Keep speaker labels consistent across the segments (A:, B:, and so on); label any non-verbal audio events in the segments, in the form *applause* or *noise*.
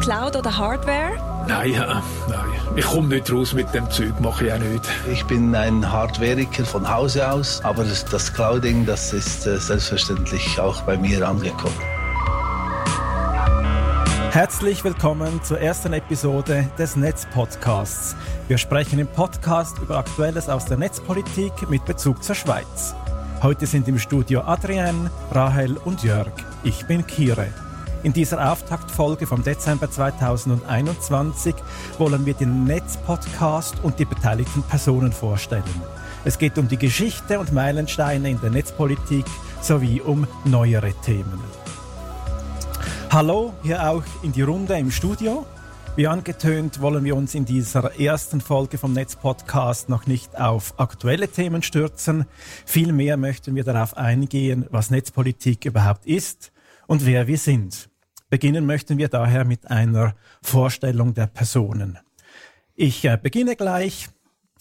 A: Cloud oder Hardware?
B: Nein, ja, nein. Ich komme nicht raus mit dem Zeug, mache ich auch nicht.
C: Ich bin ein Hardwareiker von Hause aus, aber das Clouding, das ist äh, selbstverständlich auch bei mir angekommen.
D: Herzlich willkommen zur ersten Episode des Netzpodcasts. Wir sprechen im Podcast über Aktuelles aus der Netzpolitik mit Bezug zur Schweiz. Heute sind im Studio Adrienne, Rahel und Jörg. Ich bin Kire. In dieser Auftaktfolge vom Dezember 2021 wollen wir den Netzpodcast und die beteiligten Personen vorstellen. Es geht um die Geschichte und Meilensteine in der Netzpolitik sowie um neuere Themen. Hallo, hier auch in die Runde im Studio. Wie angetönt wollen wir uns in dieser ersten Folge vom Netzpodcast noch nicht auf aktuelle Themen stürzen. Vielmehr möchten wir darauf eingehen, was Netzpolitik überhaupt ist und wer wir sind. Beginnen möchten wir daher mit einer Vorstellung der Personen. Ich äh, beginne gleich.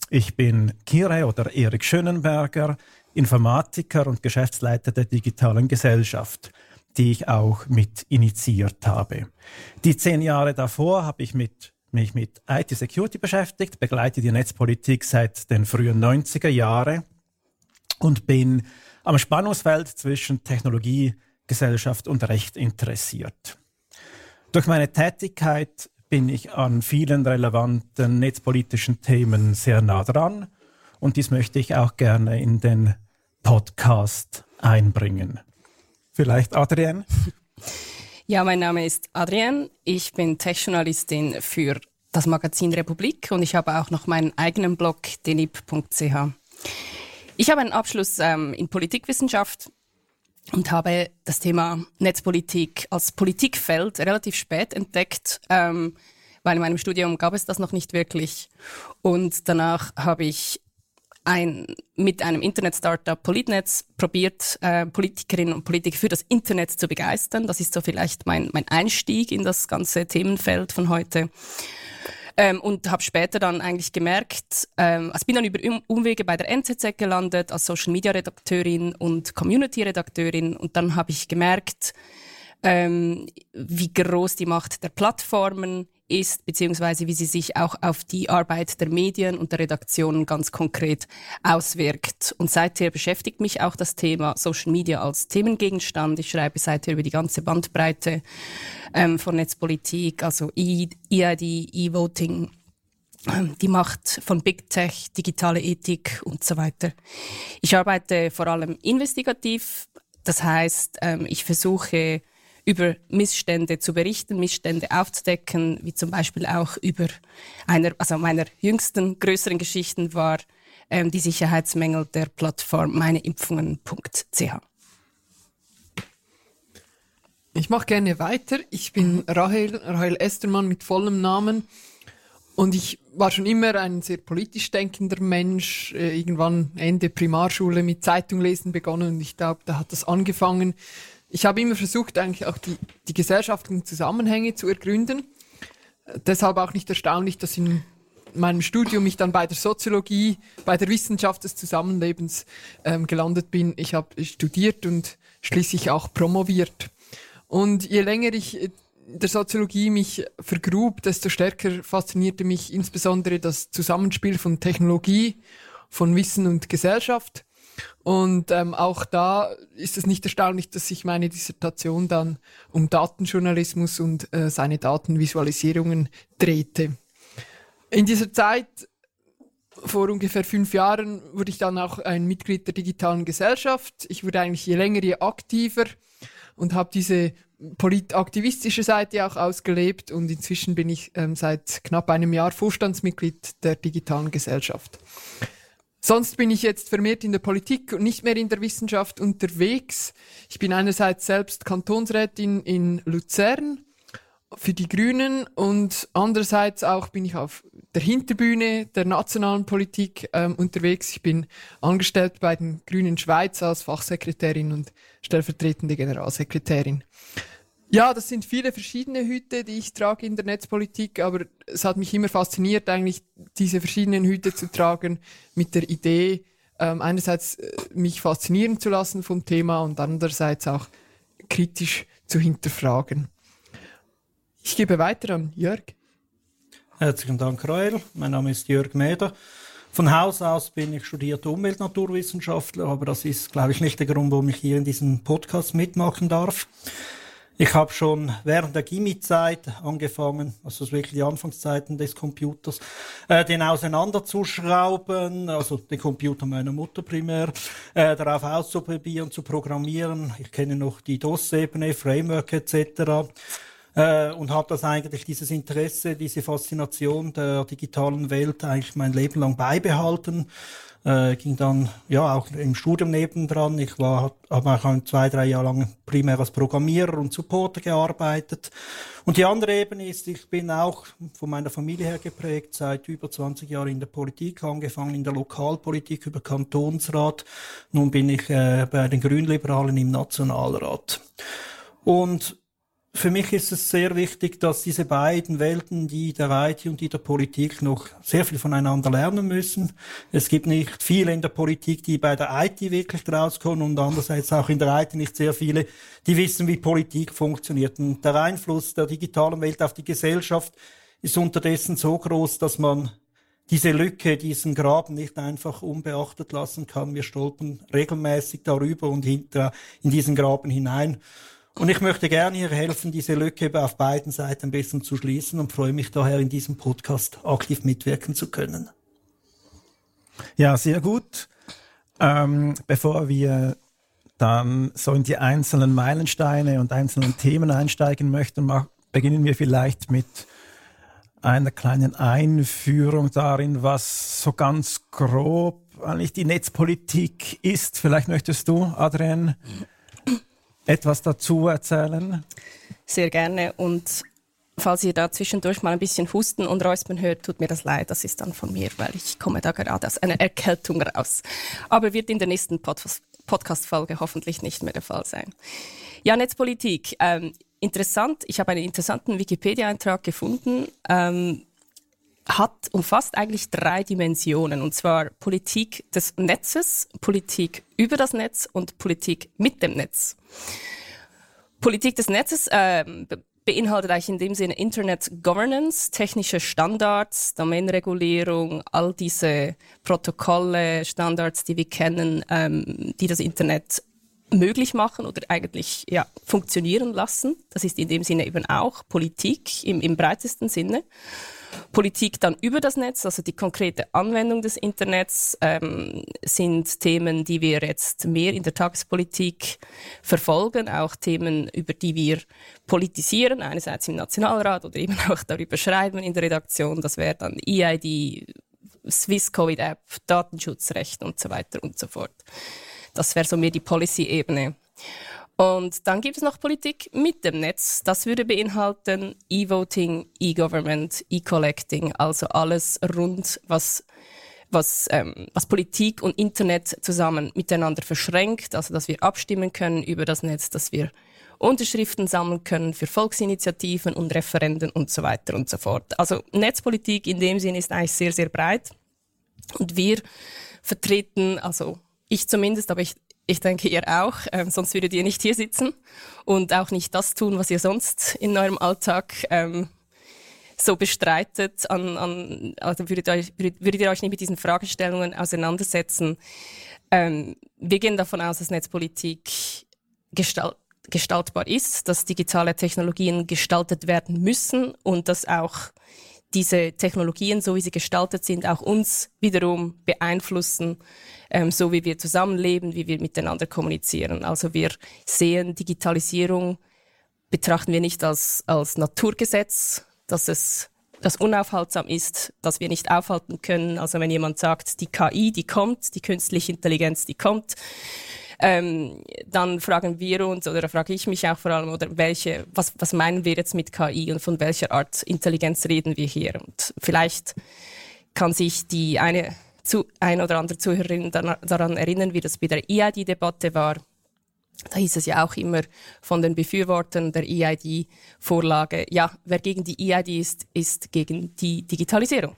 D: Ich bin Kire oder Erik Schönenberger, Informatiker und Geschäftsleiter der digitalen Gesellschaft, die ich auch mit initiiert habe. Die zehn Jahre davor habe ich mit, mich mit IT-Security beschäftigt, begleite die Netzpolitik seit den frühen 90er Jahren und bin am Spannungsfeld zwischen Technologie, Gesellschaft und Recht interessiert. Durch meine Tätigkeit bin ich an vielen relevanten netzpolitischen Themen sehr nah dran und dies möchte ich auch gerne in den Podcast einbringen. Vielleicht Adrienne? *laughs*
E: Ja, mein Name ist Adrienne. Ich bin Tech-Journalistin für das Magazin Republik und ich habe auch noch meinen eigenen Blog denip.ch. Ich habe einen Abschluss ähm, in Politikwissenschaft und habe das Thema Netzpolitik als Politikfeld relativ spät entdeckt, ähm, weil in meinem Studium gab es das noch nicht wirklich. Und danach habe ich ein, mit einem Internet-Startup Politnetz probiert, äh, Politikerinnen und Politiker für das Internet zu begeistern. Das ist so vielleicht mein, mein Einstieg in das ganze Themenfeld von heute. Ähm, und habe später dann eigentlich gemerkt, ähm, also bin dann über Umwege bei der NZZ gelandet als Social Media Redakteurin und Community Redakteurin. Und dann habe ich gemerkt, ähm, wie groß die Macht der Plattformen ist, beziehungsweise wie sie sich auch auf die Arbeit der Medien und der Redaktionen ganz konkret auswirkt. Und seither beschäftigt mich auch das Thema Social Media als Themengegenstand. Ich schreibe seither über die ganze Bandbreite ähm, von Netzpolitik, also EID, E-Voting, ähm, die Macht von Big Tech, digitale Ethik und so weiter. Ich arbeite vor allem investigativ. Das heißt, ähm, ich versuche über Missstände zu berichten, Missstände aufzudecken, wie zum Beispiel auch über einer, also meiner jüngsten größeren Geschichten war ähm, die Sicherheitsmängel der Plattform meineimpfungen.ch.
F: Ich mache gerne weiter. Ich bin Rahel, Rahel Estermann mit vollem Namen. Und ich war schon immer ein sehr politisch denkender Mensch. Äh, irgendwann Ende Primarschule mit Zeitung lesen begonnen und ich glaube, da hat das angefangen ich habe immer versucht, eigentlich auch die, die gesellschaftlichen Zusammenhänge zu ergründen. Deshalb auch nicht erstaunlich, dass in meinem Studium ich dann bei der Soziologie, bei der Wissenschaft des Zusammenlebens ähm, gelandet bin. Ich habe studiert und schließlich auch promoviert. Und je länger ich äh, der Soziologie mich vergrub, desto stärker faszinierte mich insbesondere das Zusammenspiel von Technologie, von Wissen und Gesellschaft. Und ähm, auch da ist es nicht erstaunlich, dass sich meine Dissertation dann um Datenjournalismus und äh, seine Datenvisualisierungen drehte. In dieser Zeit, vor ungefähr fünf Jahren, wurde ich dann auch ein Mitglied der digitalen Gesellschaft. Ich wurde eigentlich je länger, je aktiver und habe diese politaktivistische Seite auch ausgelebt und inzwischen bin ich ähm, seit knapp einem Jahr Vorstandsmitglied der digitalen Gesellschaft. Sonst bin ich jetzt vermehrt in der Politik und nicht mehr in der Wissenschaft unterwegs. Ich bin einerseits selbst Kantonsrätin in Luzern für die Grünen und andererseits auch bin ich auf der Hinterbühne der nationalen Politik ähm, unterwegs. Ich bin angestellt bei den Grünen Schweiz als Fachsekretärin und stellvertretende Generalsekretärin. Ja, das sind viele verschiedene Hüte, die ich trage in der Netzpolitik, aber es hat mich immer fasziniert, eigentlich diese verschiedenen Hüte zu tragen mit der Idee, ähm, einerseits äh, mich faszinieren zu lassen vom Thema und andererseits auch kritisch zu hinterfragen. Ich gebe weiter an Jörg.
A: Herzlichen Dank, Rael. Mein Name ist Jörg Mäder. Von Haus aus bin ich studierter Umweltnaturwissenschaftler, aber das ist, glaube ich, nicht der Grund, warum ich hier in diesem Podcast mitmachen darf. Ich habe schon während der Gimmi-Zeit angefangen, also wirklich die Anfangszeiten des Computers, äh, den auseinanderzuschrauben, also den Computer meiner Mutter primär, äh, darauf auszuprobieren, zu programmieren. Ich kenne noch die DOS-Ebene, Framework etc äh, und habe das eigentlich dieses Interesse, diese Faszination der digitalen Welt eigentlich mein Leben lang beibehalten. Äh, ging dann ja auch im Studium nebendran. Ich war habe auch zwei drei Jahre lang primär als Programmierer und Supporter gearbeitet. Und die andere Ebene ist, ich bin auch von meiner Familie her geprägt, seit über 20 Jahren in der Politik, angefangen in der Lokalpolitik über Kantonsrat. Nun bin ich äh, bei den Grünliberalen im Nationalrat. Und für mich ist es sehr wichtig, dass diese beiden Welten, die der IT und die der Politik, noch sehr viel voneinander lernen müssen. Es gibt nicht viele in der Politik, die bei der IT wirklich rauskommen und andererseits auch in der IT nicht sehr viele, die wissen, wie Politik funktioniert. Und der Einfluss der digitalen Welt auf die Gesellschaft ist unterdessen so groß, dass man diese Lücke, diesen Graben nicht einfach unbeachtet lassen kann. Wir stolpern regelmäßig darüber und hinter, in diesen Graben hinein. Und ich möchte gerne hier helfen, diese Lücke auf beiden Seiten ein bisschen zu schließen und freue mich daher, in diesem Podcast aktiv mitwirken zu können.
D: Ja, sehr gut. Ähm, bevor wir dann so in die einzelnen Meilensteine und einzelnen Themen einsteigen möchten, beginnen wir vielleicht mit einer kleinen Einführung darin, was so ganz grob eigentlich die Netzpolitik ist. Vielleicht möchtest du, Adrian, etwas dazu erzählen?
E: Sehr gerne. Und falls ihr da zwischendurch mal ein bisschen Husten und Räuspern hört, tut mir das leid. Das ist dann von mir, weil ich komme da gerade aus einer Erkältung raus. Aber wird in der nächsten Podcast-Folge hoffentlich nicht mehr der Fall sein. Ja, Netzpolitik. Ähm, interessant. Ich habe einen interessanten Wikipedia-Eintrag gefunden. Ähm, hat, umfasst eigentlich drei Dimensionen, und zwar Politik des Netzes, Politik über das Netz und Politik mit dem Netz. Politik des Netzes äh, beinhaltet eigentlich in dem Sinne Internet Governance, technische Standards, Domainregulierung, all diese Protokolle, Standards, die wir kennen, ähm, die das Internet möglich machen oder eigentlich ja, funktionieren lassen. Das ist in dem Sinne eben auch Politik im, im breitesten Sinne. Politik dann über das Netz, also die konkrete Anwendung des Internets, ähm, sind Themen, die wir jetzt mehr in der Tagespolitik verfolgen, auch Themen, über die wir politisieren, einerseits im Nationalrat oder eben auch darüber schreiben in der Redaktion. Das wäre dann EID, Swiss Covid App, Datenschutzrecht und so weiter und so fort. Das wäre so mehr die Policy-Ebene. Und dann gibt es noch Politik mit dem Netz. Das würde beinhalten E-Voting, E-Government, E-Collecting, also alles rund, was was, ähm, was Politik und Internet zusammen miteinander verschränkt, also dass wir abstimmen können über das Netz, dass wir Unterschriften sammeln können für Volksinitiativen und Referenden und so weiter und so fort. Also Netzpolitik in dem Sinn ist eigentlich sehr, sehr breit. Und wir vertreten, also ich zumindest, aber ich ich denke, ihr auch, ähm, sonst würdet ihr nicht hier sitzen und auch nicht das tun, was ihr sonst in eurem Alltag ähm, so bestreitet. An, an, also würdet, euch, würdet ihr euch nicht mit diesen Fragestellungen auseinandersetzen. Ähm, wir gehen davon aus, dass Netzpolitik gestalt, gestaltbar ist, dass digitale Technologien gestaltet werden müssen und dass auch diese Technologien, so wie sie gestaltet sind, auch uns wiederum beeinflussen, ähm, so wie wir zusammenleben, wie wir miteinander kommunizieren. Also wir sehen Digitalisierung, betrachten wir nicht als, als Naturgesetz, dass es das unaufhaltsam ist, dass wir nicht aufhalten können. Also wenn jemand sagt, die KI, die kommt, die künstliche Intelligenz, die kommt, ähm, dann fragen wir uns oder frage ich mich auch vor allem, oder welche, was, was meinen wir jetzt mit KI und von welcher Art Intelligenz reden wir hier? Und vielleicht kann sich die eine zu, ein oder andere Zuhörerin daran erinnern, wie das bei der EID-Debatte war. Da hieß es ja auch immer von den Befürwortern der EID-Vorlage, ja, wer gegen die EID ist, ist gegen die Digitalisierung.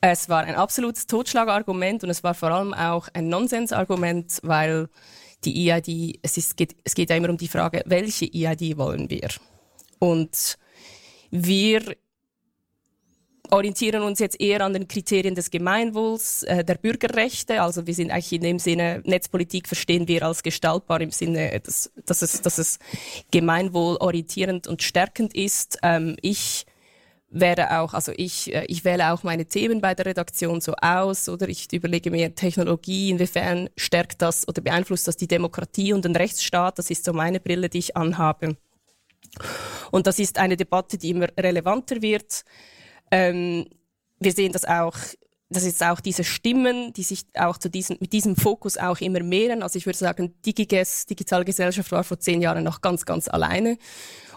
E: Es war ein absolutes Totschlagargument und es war vor allem auch ein Nonsensargument, weil die EID, es, ist, geht, es geht ja immer um die Frage, welche EID wollen wir? Und Wir orientieren uns jetzt eher an den Kriterien des Gemeinwohls, äh, der Bürgerrechte. Also wir sind eigentlich in dem Sinne, Netzpolitik verstehen wir als gestaltbar im Sinne, dass, dass, es, dass es gemeinwohlorientierend und stärkend ist. Ähm, ich werde auch, also ich, äh, ich wähle auch meine Themen bei der Redaktion so aus oder ich überlege mir Technologie, inwiefern stärkt das oder beeinflusst das die Demokratie und den Rechtsstaat. Das ist so meine Brille, die ich anhabe. Und das ist eine Debatte, die immer relevanter wird. Ähm, wir sehen das auch, das ist auch diese Stimmen, die sich auch zu diesem, mit diesem Fokus auch immer mehren. Also ich würde sagen, DigiGes, Digitale Gesellschaft, war vor zehn Jahren noch ganz, ganz alleine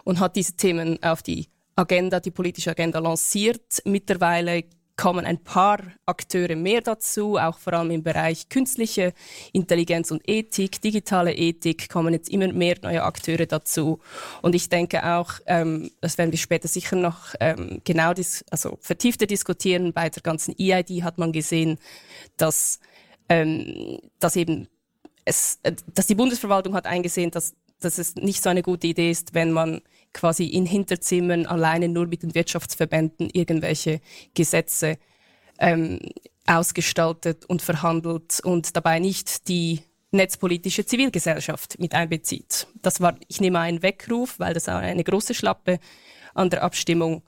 E: und hat diese Themen auf die Agenda, die politische Agenda lanciert. Mittlerweile kommen ein paar Akteure mehr dazu, auch vor allem im Bereich künstliche Intelligenz und Ethik, digitale Ethik kommen jetzt immer mehr neue Akteure dazu. Und ich denke auch, ähm, das werden wir später sicher noch ähm, genau dis also vertiefter diskutieren. Bei der ganzen EID hat man gesehen, dass, ähm, dass eben es, äh, dass die Bundesverwaltung hat eingesehen, dass, dass es nicht so eine gute Idee ist, wenn man quasi in Hinterzimmern alleine nur mit den Wirtschaftsverbänden irgendwelche Gesetze ähm, ausgestaltet und verhandelt und dabei nicht die netzpolitische Zivilgesellschaft mit einbezieht. Das war, ich nehme einen Weckruf, weil das eine große Schlappe an der Abstimmung.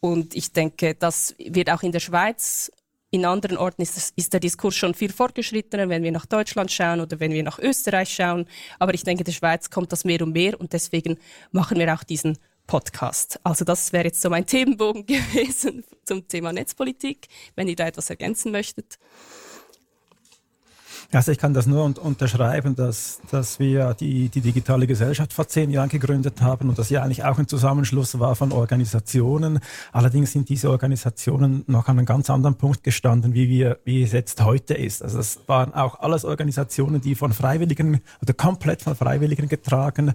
E: Und ich denke, das wird auch in der Schweiz in anderen Orten ist, ist, der Diskurs schon viel fortgeschrittener, wenn wir nach Deutschland schauen oder wenn wir nach Österreich schauen. Aber ich denke, in der Schweiz kommt das mehr und mehr und deswegen machen wir auch diesen Podcast. Also das wäre jetzt so mein Themenbogen *laughs* gewesen zum Thema Netzpolitik, wenn ihr da etwas ergänzen möchtet.
D: Also ich kann das nur un unterschreiben, dass, dass wir die, die digitale Gesellschaft vor zehn Jahren gegründet haben und das ja eigentlich auch ein Zusammenschluss war von Organisationen. Allerdings sind diese Organisationen noch an einem ganz anderen Punkt gestanden, wie, wir, wie es jetzt heute ist. Also es waren auch alles Organisationen, die von Freiwilligen oder komplett von Freiwilligen getragen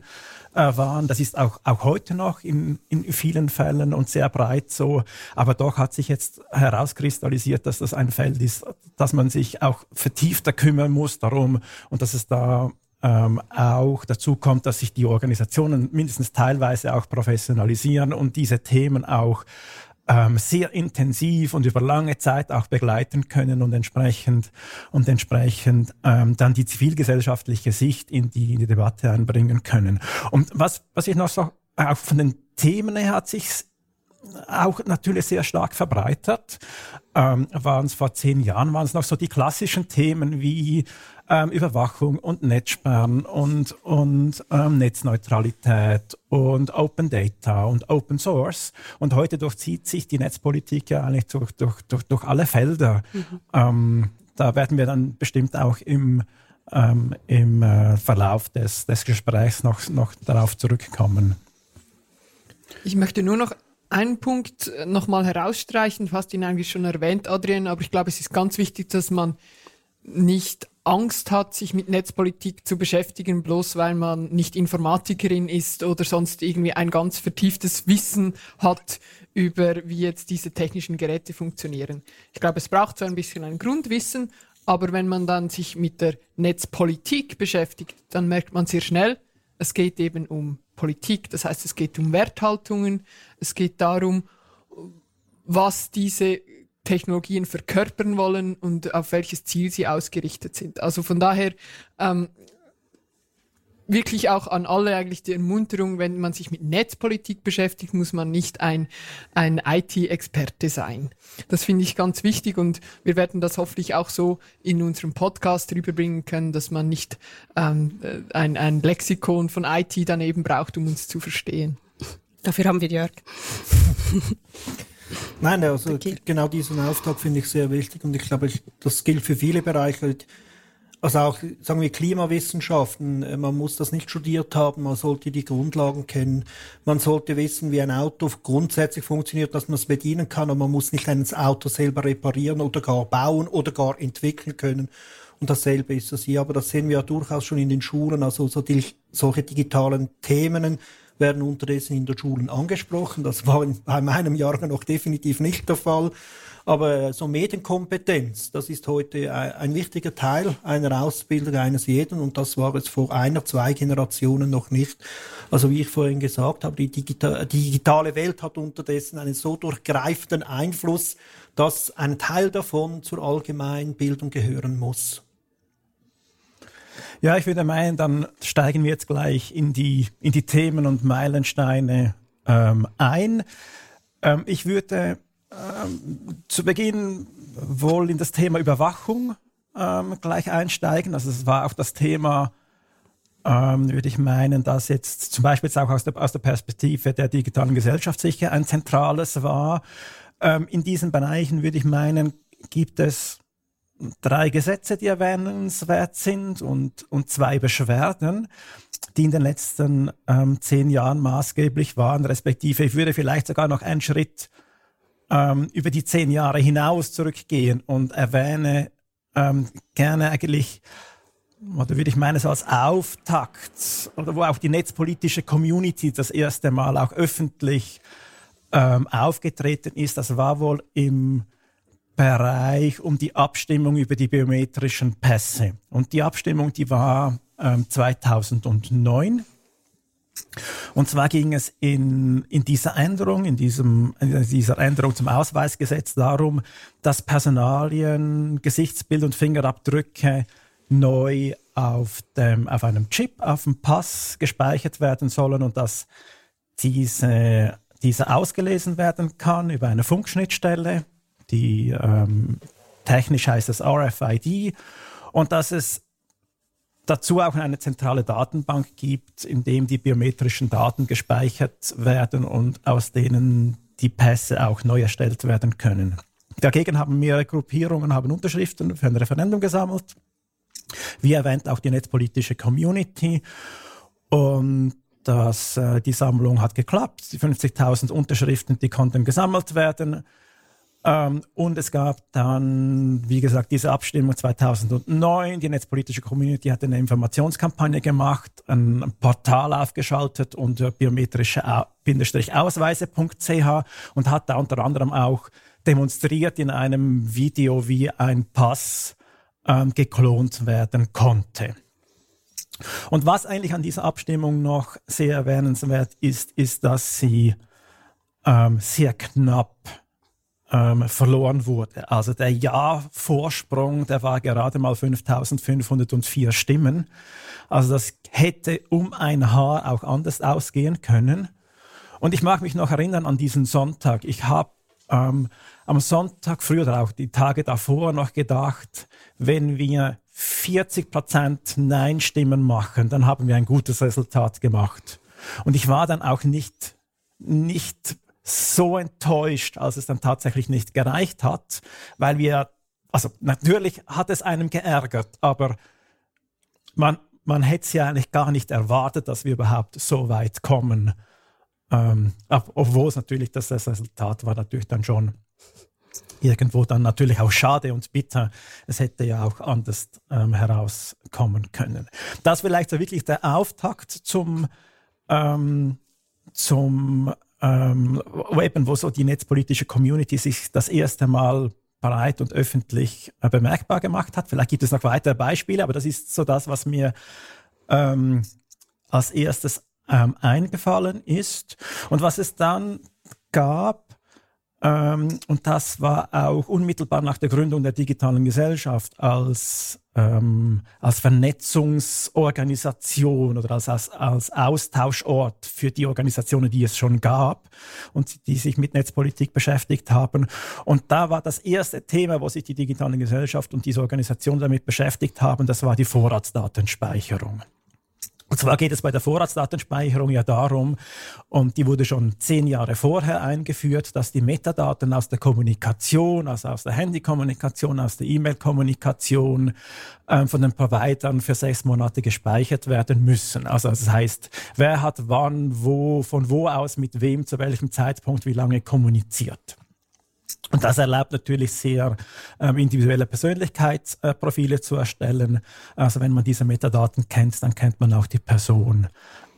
D: waren. Das ist auch, auch heute noch in, in vielen Fällen und sehr breit so. Aber doch hat sich jetzt herauskristallisiert, dass das ein Feld ist, dass man sich auch vertiefter kümmern muss darum und dass es da ähm, auch dazu kommt, dass sich die Organisationen mindestens teilweise auch professionalisieren und diese Themen auch ähm, sehr intensiv und über lange Zeit auch begleiten können und entsprechend und entsprechend ähm, dann die zivilgesellschaftliche Sicht in die, in die Debatte einbringen können. Und was, was ich noch so auch von den Themen her hat sich auch natürlich sehr stark verbreitert. Ähm, waren es vor zehn Jahren, waren es noch so die klassischen Themen wie ähm, Überwachung und Netzsperren und, und ähm, Netzneutralität und Open Data und Open Source. Und heute durchzieht sich die Netzpolitik ja eigentlich durch, durch, durch, durch alle Felder. Mhm. Ähm, da werden wir dann bestimmt auch im, ähm, im äh, Verlauf des, des Gesprächs noch, noch darauf zurückkommen.
F: Ich möchte nur noch einen Punkt nochmal herausstreichen. Du hast ihn eigentlich schon erwähnt, Adrian, aber ich glaube, es ist ganz wichtig, dass man nicht Angst hat, sich mit Netzpolitik zu beschäftigen, bloß weil man nicht Informatikerin ist oder sonst irgendwie ein ganz vertieftes Wissen hat über, wie jetzt diese technischen Geräte funktionieren. Ich glaube, es braucht so ein bisschen ein Grundwissen, aber wenn man dann sich mit der Netzpolitik beschäftigt, dann merkt man sehr schnell, es geht eben um Politik, das heißt, es geht um Werthaltungen, es geht darum, was diese Technologien verkörpern wollen und auf welches Ziel sie ausgerichtet sind. Also von daher ähm, wirklich auch an alle eigentlich die Ermunterung, wenn man sich mit Netzpolitik beschäftigt, muss man nicht ein, ein IT-Experte sein. Das finde ich ganz wichtig und wir werden das hoffentlich auch so in unserem Podcast rüberbringen können, dass man nicht ähm, äh, ein, ein Lexikon von IT daneben braucht, um uns zu verstehen.
E: Dafür haben wir Jörg. *laughs*
A: Nein, also okay. genau diesen Auftrag finde ich sehr wichtig und ich glaube, das gilt für viele Bereiche. Also auch, sagen wir, Klimawissenschaften, äh, man muss das nicht studiert haben, man sollte die Grundlagen kennen. Man sollte wissen, wie ein Auto grundsätzlich funktioniert, dass man es bedienen kann, und man muss nicht ein Auto selber reparieren oder gar bauen oder gar entwickeln können. Und dasselbe ist das hier, aber das sehen wir ja durchaus schon in den Schulen, also so die, solche digitalen Themen, werden unterdessen in den Schulen angesprochen. Das war bei meinem Jahrgang noch definitiv nicht der Fall. Aber so Medienkompetenz, das ist heute ein wichtiger Teil einer Ausbildung eines jeden und das war es vor einer, zwei Generationen noch nicht. Also wie ich vorhin gesagt habe, die digitale Welt hat unterdessen einen so durchgreifenden Einfluss, dass ein Teil davon zur allgemeinen Bildung gehören muss.
D: Ja, ich würde meinen, dann steigen wir jetzt gleich in die, in die Themen und Meilensteine ähm, ein. Ähm, ich würde ähm, zu Beginn wohl in das Thema Überwachung ähm, gleich einsteigen. Also es war auch das Thema, ähm, würde ich meinen, dass jetzt zum Beispiel jetzt auch aus der, aus der Perspektive der digitalen Gesellschaft sicher ein zentrales war. Ähm, in diesen Bereichen würde ich meinen, gibt es drei Gesetze, die erwähnenswert sind und, und zwei Beschwerden, die in den letzten ähm, zehn Jahren maßgeblich waren, respektive ich würde vielleicht sogar noch einen Schritt ähm, über die zehn Jahre hinaus zurückgehen und erwähne ähm, gerne eigentlich, oder würde ich meinen, so als Auftakt, oder wo auch die netzpolitische Community das erste Mal auch öffentlich ähm, aufgetreten ist, das war wohl im Bereich um die Abstimmung über die biometrischen Pässe. Und die Abstimmung, die war ähm, 2009. Und zwar ging es in, in dieser Änderung, in, diesem, in dieser Änderung zum Ausweisgesetz darum, dass Personalien, Gesichtsbild und Fingerabdrücke neu auf, dem, auf einem Chip, auf dem Pass gespeichert werden sollen und dass diese, diese ausgelesen werden kann über eine Funkschnittstelle die ähm, technisch heißt es RFID und dass es dazu auch eine zentrale Datenbank gibt, in dem die biometrischen Daten gespeichert werden und aus denen die Pässe auch neu erstellt werden können. Dagegen haben mehrere Gruppierungen haben Unterschriften für ein Referendum gesammelt. Wie erwähnt auch die netzpolitische Community. Und das, äh, die Sammlung hat geklappt. Die 50.000 Unterschriften, die konnten gesammelt werden. Ähm, und es gab dann, wie gesagt, diese Abstimmung 2009. Die netzpolitische Community hat eine Informationskampagne gemacht, ein Portal aufgeschaltet unter biometrische-ausweise.ch und hat da unter anderem auch demonstriert in einem Video, wie ein Pass ähm, geklont werden konnte. Und was eigentlich an dieser Abstimmung noch sehr erwähnenswert ist, ist, dass sie ähm, sehr knapp ähm, verloren wurde. Also der Ja-Vorsprung, der war gerade mal 5504 Stimmen. Also das hätte um ein Haar auch anders ausgehen können. Und ich mag mich noch erinnern an diesen Sonntag. Ich habe ähm, am Sonntag früh oder auch die Tage davor noch gedacht, wenn wir 40 Prozent Nein-Stimmen machen, dann haben wir ein gutes Resultat gemacht. Und ich war dann auch nicht, nicht so enttäuscht, als es dann tatsächlich nicht gereicht hat, weil wir, also natürlich hat es einem geärgert, aber man, man hätte es ja eigentlich gar nicht erwartet, dass wir überhaupt so weit kommen. Ähm, obwohl es natürlich das, das Resultat war natürlich dann schon irgendwo dann natürlich auch schade und bitter. Es hätte ja auch anders ähm, herauskommen können. Das vielleicht so wirklich der Auftakt zum, ähm, zum ähm, eben, wo so die netzpolitische Community sich das erste Mal breit und öffentlich äh, bemerkbar gemacht hat. Vielleicht gibt es noch weitere Beispiele, aber das ist so das, was mir ähm, als erstes ähm, eingefallen ist. Und was es dann gab, ähm, und das war auch unmittelbar nach der Gründung der digitalen Gesellschaft als, ähm, als Vernetzungsorganisation oder als, als, als Austauschort für die Organisationen, die es schon gab und die sich mit Netzpolitik beschäftigt haben. Und da war das erste Thema, wo sich die digitale Gesellschaft und diese Organisation damit beschäftigt haben, das war die Vorratsdatenspeicherung. Und zwar geht es bei der Vorratsdatenspeicherung ja darum, und die wurde schon zehn Jahre vorher eingeführt, dass die Metadaten aus der Kommunikation, also aus der Handykommunikation, aus der E-Mail-Kommunikation äh, von den Providern für sechs Monate gespeichert werden müssen. Also das heißt, wer hat wann, wo, von wo aus, mit wem, zu welchem Zeitpunkt, wie lange kommuniziert. Und das erlaubt natürlich sehr ähm, individuelle Persönlichkeitsprofile äh, zu erstellen. Also wenn man diese Metadaten kennt, dann kennt man auch die Person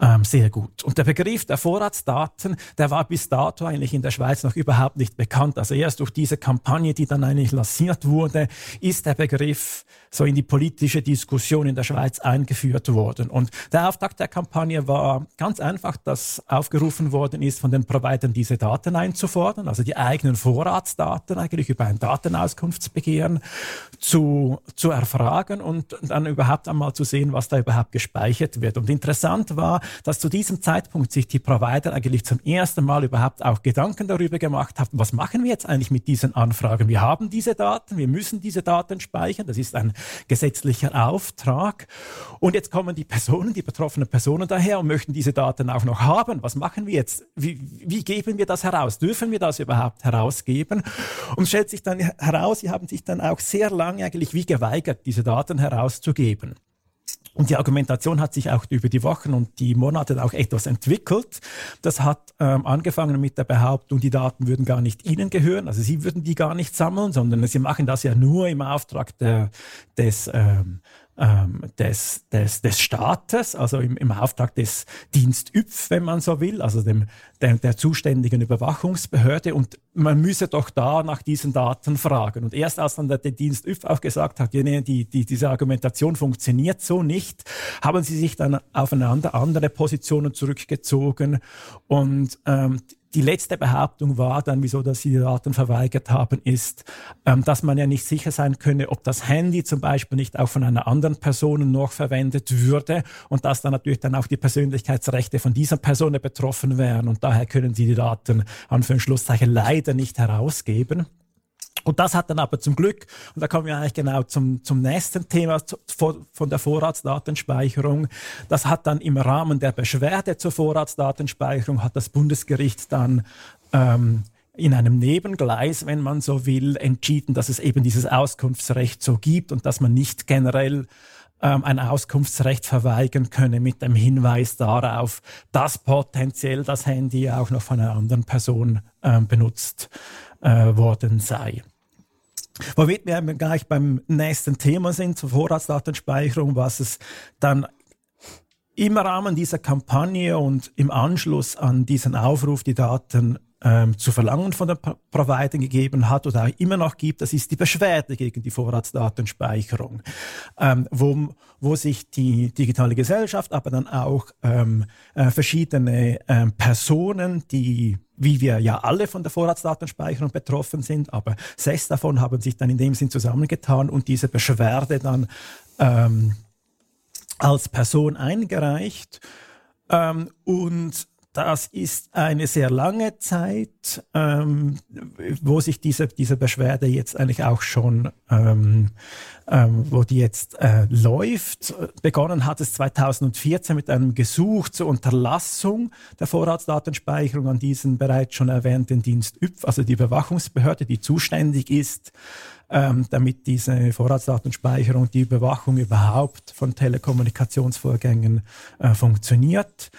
D: ähm, sehr gut. Und der Begriff der Vorratsdaten, der war bis dato eigentlich in der Schweiz noch überhaupt nicht bekannt. Also erst durch diese Kampagne, die dann eigentlich lanciert wurde, ist der Begriff so in die politische Diskussion in der Schweiz eingeführt worden. Und der Auftakt der Kampagne war ganz einfach, dass aufgerufen worden ist, von den Providern diese Daten einzufordern, also die eigenen Vorratsdaten eigentlich über ein Datenauskunftsbegehren zu, zu erfragen und dann überhaupt einmal zu sehen, was da überhaupt gespeichert wird. Und interessant war, dass zu diesem Zeitpunkt sich die Provider eigentlich zum ersten Mal überhaupt auch Gedanken darüber gemacht haben, was machen wir jetzt eigentlich mit diesen Anfragen? Wir haben diese Daten, wir müssen diese Daten speichern, das ist ein gesetzlicher Auftrag. Und jetzt kommen die Personen, die betroffenen Personen daher und möchten diese Daten auch noch haben. Was machen wir jetzt? Wie, wie geben wir das heraus? Dürfen wir das überhaupt herausgeben? Und stellt sich dann heraus, sie haben sich dann auch sehr lange eigentlich wie geweigert, diese Daten herauszugeben. Und die Argumentation hat sich auch über die Wochen und die Monate auch etwas entwickelt. Das hat ähm, angefangen mit der Behauptung, die Daten würden gar nicht Ihnen gehören, also Sie würden die gar nicht sammeln, sondern Sie machen das ja nur im Auftrag der, des ähm, ähm, des, des, des Staates, also im, im Auftrag des Dienst ÜPF, wenn man so will, also dem, der, der zuständigen Überwachungsbehörde. Und man müsse doch da nach diesen Daten fragen. Und erst als dann der, der Dienst auch gesagt hat, nee, die, die, diese Argumentation funktioniert so nicht, haben sie sich dann aufeinander andere Positionen zurückgezogen und ähm, die letzte Behauptung war dann, wieso dass sie die Daten verweigert haben, ist, ähm, dass man ja nicht sicher sein könne, ob das Handy zum Beispiel nicht auch von einer anderen Person noch verwendet würde und dass dann natürlich dann auch die Persönlichkeitsrechte von dieser Person betroffen wären und daher können sie die Daten an für ein Schlusszeichen leider nicht herausgeben. Und das hat dann aber zum Glück, und da kommen wir eigentlich genau zum, zum nächsten Thema von der Vorratsdatenspeicherung, das hat dann im Rahmen der Beschwerde zur Vorratsdatenspeicherung, hat das Bundesgericht dann ähm, in einem Nebengleis, wenn man so will, entschieden, dass es eben dieses Auskunftsrecht so gibt und dass man nicht generell ähm, ein Auskunftsrecht verweigern könne mit dem Hinweis darauf, dass potenziell das Handy auch noch von einer anderen Person ähm, benutzt äh, worden sei. Womit wir gleich beim nächsten Thema sind, zur Vorratsdatenspeicherung, was es dann im Rahmen dieser Kampagne und im Anschluss an diesen Aufruf, die Daten ähm, zu verlangen von den Provider gegeben hat oder auch immer noch gibt, das ist die Beschwerde gegen die Vorratsdatenspeicherung, ähm, wo, wo sich die digitale Gesellschaft, aber dann auch ähm, äh, verschiedene ähm, Personen, die wie wir ja alle von der Vorratsdatenspeicherung betroffen sind, aber sechs davon haben sich dann in dem Sinn zusammengetan und diese Beschwerde dann ähm, als Person eingereicht. Ähm, und das ist eine sehr lange Zeit, ähm, wo sich diese, diese Beschwerde jetzt eigentlich auch schon, ähm, ähm, wo die jetzt äh, läuft. Begonnen hat es 2014 mit einem Gesuch zur Unterlassung der Vorratsdatenspeicherung an diesen bereits schon erwähnten Dienst ÜPF, also die Überwachungsbehörde, die zuständig ist, ähm, damit diese Vorratsdatenspeicherung, die Überwachung überhaupt von Telekommunikationsvorgängen äh, funktioniert.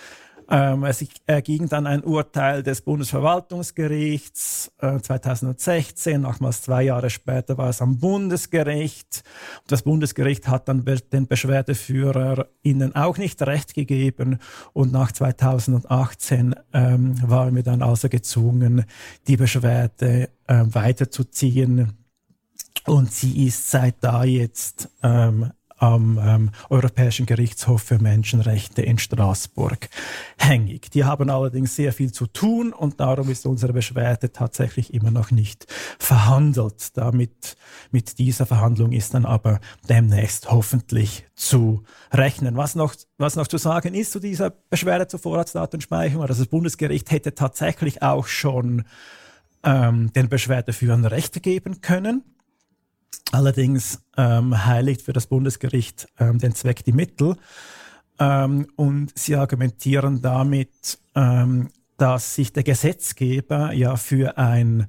D: Ähm, es erging dann ein Urteil des Bundesverwaltungsgerichts äh, 2016, nochmals zwei Jahre später war es am Bundesgericht. Das Bundesgericht hat dann den Beschwerdeführer ihnen auch nicht recht gegeben und nach 2018 ähm, waren wir dann also gezwungen, die Beschwerde äh, weiterzuziehen. Und sie ist seit da jetzt ähm, am ähm, Europäischen Gerichtshof für Menschenrechte in Straßburg hängig. Die haben allerdings sehr viel zu tun und darum ist unsere Beschwerde tatsächlich immer noch nicht verhandelt. Damit mit dieser Verhandlung ist dann aber demnächst hoffentlich zu rechnen. Was noch, was noch zu sagen ist zu dieser Beschwerde zur Vorratsdatenspeicherung, also das Bundesgericht hätte tatsächlich auch schon ähm, den Beschwerdeführern Rechte geben können. Allerdings ähm, heiligt für das Bundesgericht ähm, den Zweck die Mittel. Ähm, und sie argumentieren damit, ähm, dass sich der Gesetzgeber ja für ein,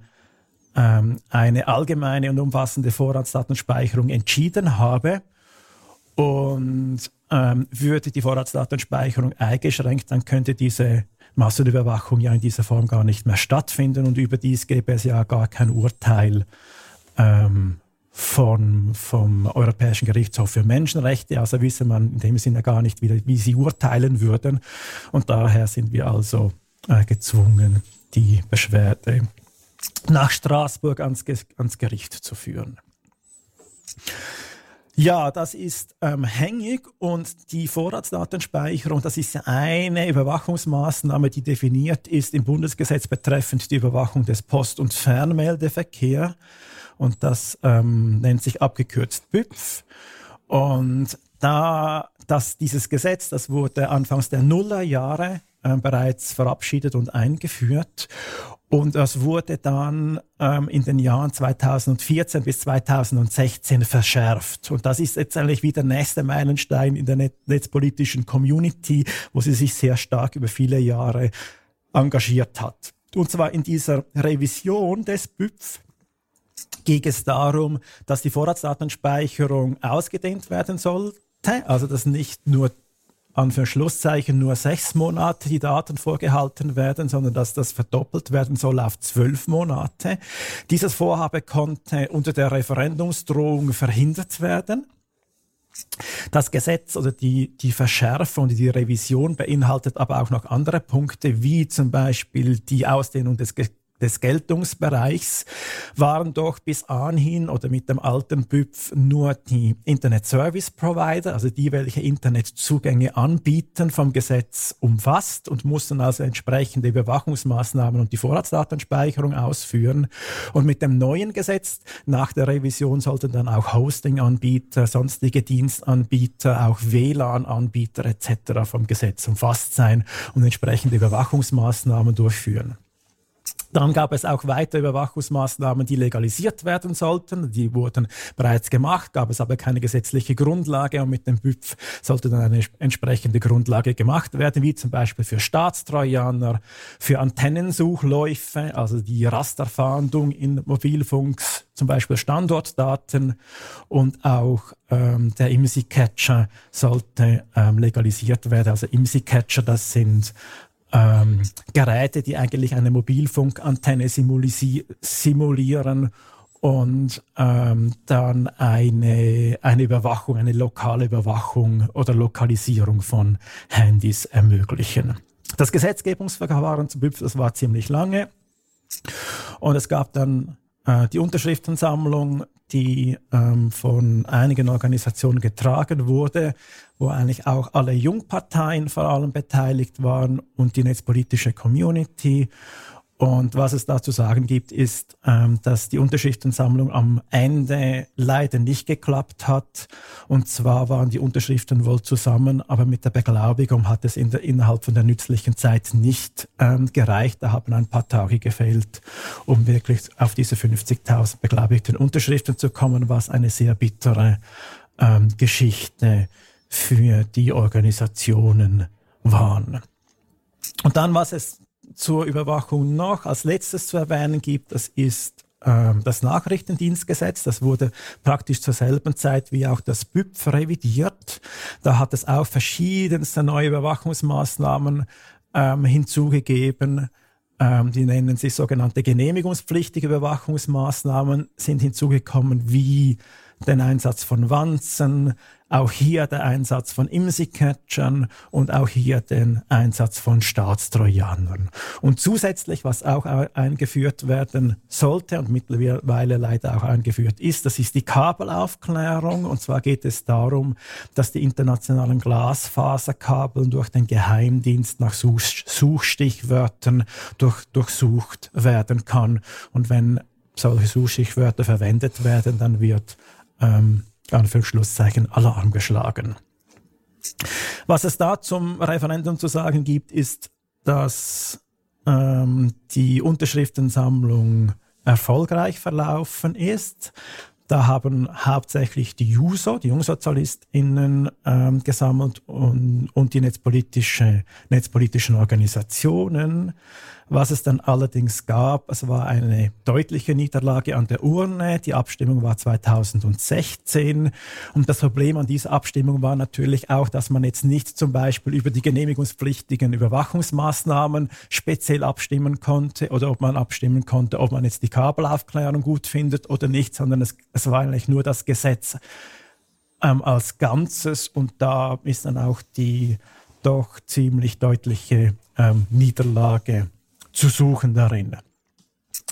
D: ähm, eine allgemeine und umfassende Vorratsdatenspeicherung entschieden habe. Und ähm, würde die Vorratsdatenspeicherung eingeschränkt, dann könnte diese Massenüberwachung ja in dieser Form gar nicht mehr stattfinden und überdies gäbe es ja gar kein Urteil von, vom Europäischen Gerichtshof für Menschenrechte. Also wissen man in dem Sinne gar nicht, wie, wie sie urteilen würden. Und daher sind wir also äh, gezwungen, die Beschwerde nach Straßburg ans, ans Gericht zu führen. Ja, das ist ähm, hängig und die Vorratsdatenspeicherung, das ist eine Überwachungsmaßnahme, die definiert ist im Bundesgesetz betreffend die Überwachung des Post- und Fernmeldeverkehrs und das ähm, nennt sich abgekürzt BÜPF. Und da dass dieses Gesetz, das wurde anfangs der Nullerjahre äh, bereits verabschiedet und eingeführt. Und das wurde dann ähm, in den Jahren 2014 bis 2016 verschärft. Und das ist jetzt eigentlich wieder der nächste Meilenstein in der Net netzpolitischen Community, wo sie sich sehr stark über viele Jahre engagiert hat. Und zwar in dieser Revision des BÜPF ging es darum, dass die Vorratsdatenspeicherung ausgedehnt werden sollte, also dass nicht nur an Verschlusszeichen nur sechs Monate die Daten vorgehalten werden, sondern dass das verdoppelt werden soll auf zwölf Monate. Dieses Vorhaben konnte unter der Referendumsdrohung verhindert werden. Das Gesetz oder die, die Verschärfung, die Revision beinhaltet aber auch noch andere Punkte, wie zum Beispiel die Ausdehnung des des Geltungsbereichs waren doch bis anhin oder mit dem alten BÜPF nur die Internet Service Provider, also die, welche Internetzugänge anbieten, vom Gesetz umfasst und mussten also entsprechende Überwachungsmaßnahmen und die Vorratsdatenspeicherung ausführen. Und mit dem neuen Gesetz nach der Revision sollten dann auch Hosting-Anbieter, sonstige Dienstanbieter, auch WLAN-Anbieter etc. vom Gesetz umfasst sein und entsprechende Überwachungsmaßnahmen durchführen. Dann gab es auch weitere Überwachungsmaßnahmen, die legalisiert werden sollten. Die wurden bereits gemacht, gab es aber keine gesetzliche Grundlage und mit dem BÜPF sollte dann eine entsprechende Grundlage gemacht werden, wie zum Beispiel für Staatstrojaner, für Antennensuchläufe, also die Rasterfahndung in Mobilfunks, zum Beispiel Standortdaten und auch ähm, der IMSI-Catcher sollte ähm, legalisiert werden. Also IMSI-Catcher, das sind ähm, Geräte, die eigentlich eine Mobilfunkantenne simulieren und ähm, dann eine, eine Überwachung, eine lokale Überwachung oder Lokalisierung von Handys ermöglichen. Das Gesetzgebungsverfahren zu BÜPF, das war ziemlich lange und es gab dann äh, die Unterschriftensammlung, die ähm, von einigen Organisationen getragen wurde, wo eigentlich auch alle Jungparteien vor allem beteiligt waren und die netzpolitische Community. Und was es da zu sagen gibt, ist, ähm, dass die Unterschriftensammlung am Ende leider nicht geklappt hat. Und zwar waren die Unterschriften wohl zusammen, aber mit der Beglaubigung hat es in der, innerhalb von der nützlichen Zeit nicht ähm, gereicht. Da haben ein paar Tage gefehlt, um wirklich auf diese 50.000 beglaubigten Unterschriften zu kommen, was eine sehr bittere ähm, Geschichte für die Organisationen waren. Und dann, was es zur Überwachung noch als letztes zu erwähnen gibt, das ist ähm, das Nachrichtendienstgesetz. Das wurde praktisch zur selben Zeit wie auch das BÜPF revidiert. Da hat es auch verschiedenste neue Überwachungsmaßnahmen ähm, hinzugegeben. Ähm, die nennen sich sogenannte genehmigungspflichtige Überwachungsmaßnahmen, sind hinzugekommen wie den Einsatz von Wanzen, auch hier der Einsatz von IMSI-Catchern und auch hier den Einsatz von Staatstrojanern. Und zusätzlich, was auch eingeführt werden sollte und mittlerweile leider auch eingeführt ist, das ist die Kabelaufklärung. Und zwar geht es darum, dass die internationalen Glasfaserkabel durch den Geheimdienst nach Such Suchstichwörtern durch, durchsucht werden kann. Und wenn solche Suchstichwörter verwendet werden, dann wird ähm, Anführungsschlusszeichen Alarm geschlagen. Was es da zum Referendum zu sagen gibt, ist, dass ähm, die Unterschriftensammlung erfolgreich verlaufen ist. Da haben hauptsächlich die Juso, die JungsozialistInnen ähm, gesammelt und, und die netzpolitische, netzpolitischen Organisationen. Was es dann allerdings gab, es war eine deutliche Niederlage an der Urne. Die Abstimmung war 2016. Und das Problem an dieser Abstimmung war natürlich auch, dass man jetzt nicht zum Beispiel über die genehmigungspflichtigen Überwachungsmaßnahmen speziell abstimmen konnte oder ob man abstimmen konnte, ob man jetzt die Kabelaufklärung gut findet oder nicht, sondern es, es war eigentlich nur das Gesetz ähm, als Ganzes und da ist dann auch die doch ziemlich deutliche ähm, Niederlage zu suchen darin.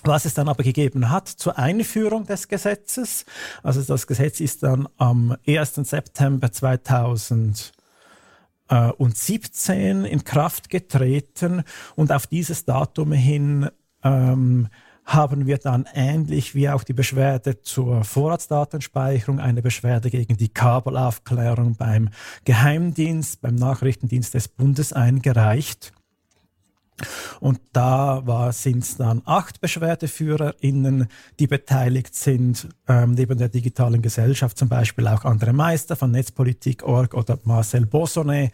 D: Was es dann aber gegeben hat zur Einführung des Gesetzes, also das Gesetz ist dann am 1. September 2017 in Kraft getreten und auf dieses Datum hin ähm, haben wir dann ähnlich wie auch die Beschwerde zur Vorratsdatenspeicherung eine Beschwerde gegen die Kabelaufklärung beim Geheimdienst, beim Nachrichtendienst des Bundes eingereicht. Und da sind es dann acht BeschwerdeführerInnen, die beteiligt sind, ähm, neben der digitalen Gesellschaft, zum Beispiel auch andere Meister von Netzpolitik.org oder Marcel Bossonnet,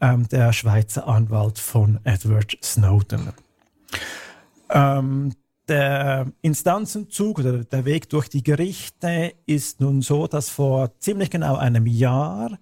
D: ähm, der Schweizer Anwalt von Edward Snowden. Ähm, der Instanzenzug oder der Weg durch die Gerichte ist nun so, dass vor ziemlich genau einem Jahr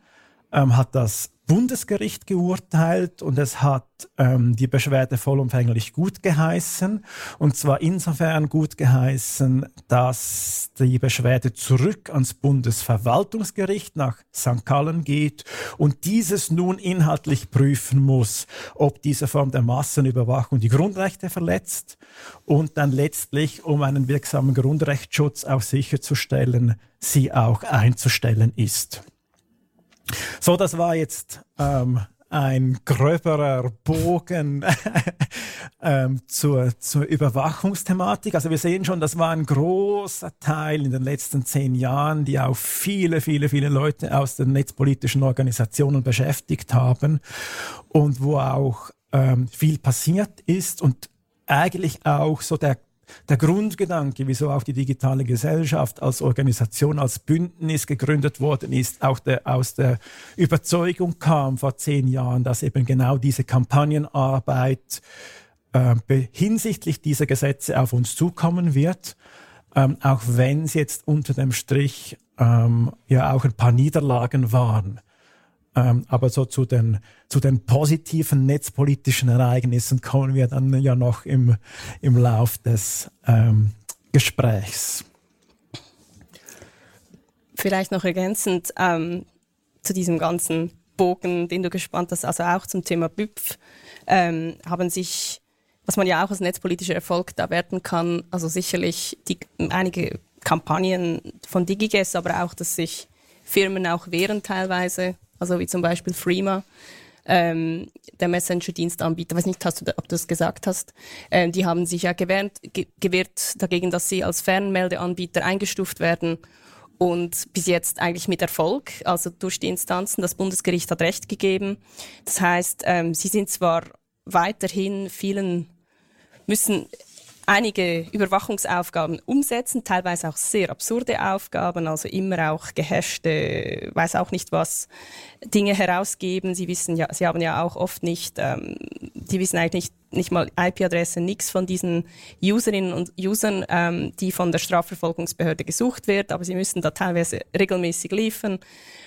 D: ähm, hat das Bundesgericht geurteilt und es hat ähm, die Beschwerde vollumfänglich gut geheißen. Und zwar insofern gut geheißen, dass die Beschwerde zurück ans Bundesverwaltungsgericht nach St. Gallen geht und dieses nun inhaltlich prüfen muss, ob diese Form der Massenüberwachung die Grundrechte verletzt und dann letztlich, um einen wirksamen Grundrechtsschutz auch sicherzustellen, sie auch einzustellen ist. So, das war jetzt ähm, ein gröberer Bogen *laughs* ähm, zur, zur Überwachungsthematik. Also wir sehen schon, das war ein großer Teil in den letzten zehn Jahren, die auch viele, viele, viele Leute aus den netzpolitischen Organisationen beschäftigt haben und wo auch ähm, viel passiert ist und eigentlich auch so der der Grundgedanke, wieso auch die digitale Gesellschaft als Organisation, als Bündnis gegründet worden ist, auch der, aus der Überzeugung kam vor zehn Jahren, dass eben genau diese Kampagnenarbeit äh, hinsichtlich dieser Gesetze auf uns zukommen wird, ähm, auch wenn es jetzt unter dem Strich ähm, ja auch ein paar Niederlagen waren. Ähm, aber so zu den, zu den positiven netzpolitischen Ereignissen kommen wir dann ja noch im, im Lauf des ähm, Gesprächs.
E: Vielleicht noch ergänzend ähm, zu diesem ganzen Bogen, den du gespannt hast, also auch zum Thema BÜPF, ähm, haben sich, was man ja auch als netzpolitischer Erfolg da werten kann, also sicherlich die, einige Kampagnen von DigiGes, aber auch, dass sich Firmen auch wehren teilweise also wie zum Beispiel Freema, ähm, der Messenger-Dienstanbieter, weiß nicht, hast du, ob du das gesagt hast, ähm, die haben sich ja gewehrt, ge gewehrt dagegen, dass sie als Fernmeldeanbieter eingestuft werden und bis jetzt eigentlich mit Erfolg, also durch die Instanzen. Das Bundesgericht hat Recht gegeben. Das heißt, ähm, sie sind zwar weiterhin vielen müssen einige Überwachungsaufgaben umsetzen, teilweise auch sehr absurde Aufgaben, also immer auch gehashte, weiß auch nicht was, Dinge herausgeben. Sie wissen ja, sie haben ja auch oft nicht, ähm, die wissen eigentlich nicht, nicht mal IP-Adresse, nichts von diesen Userinnen und Usern, ähm, die von der Strafverfolgungsbehörde gesucht wird, aber sie müssen da teilweise regelmäßig liefern.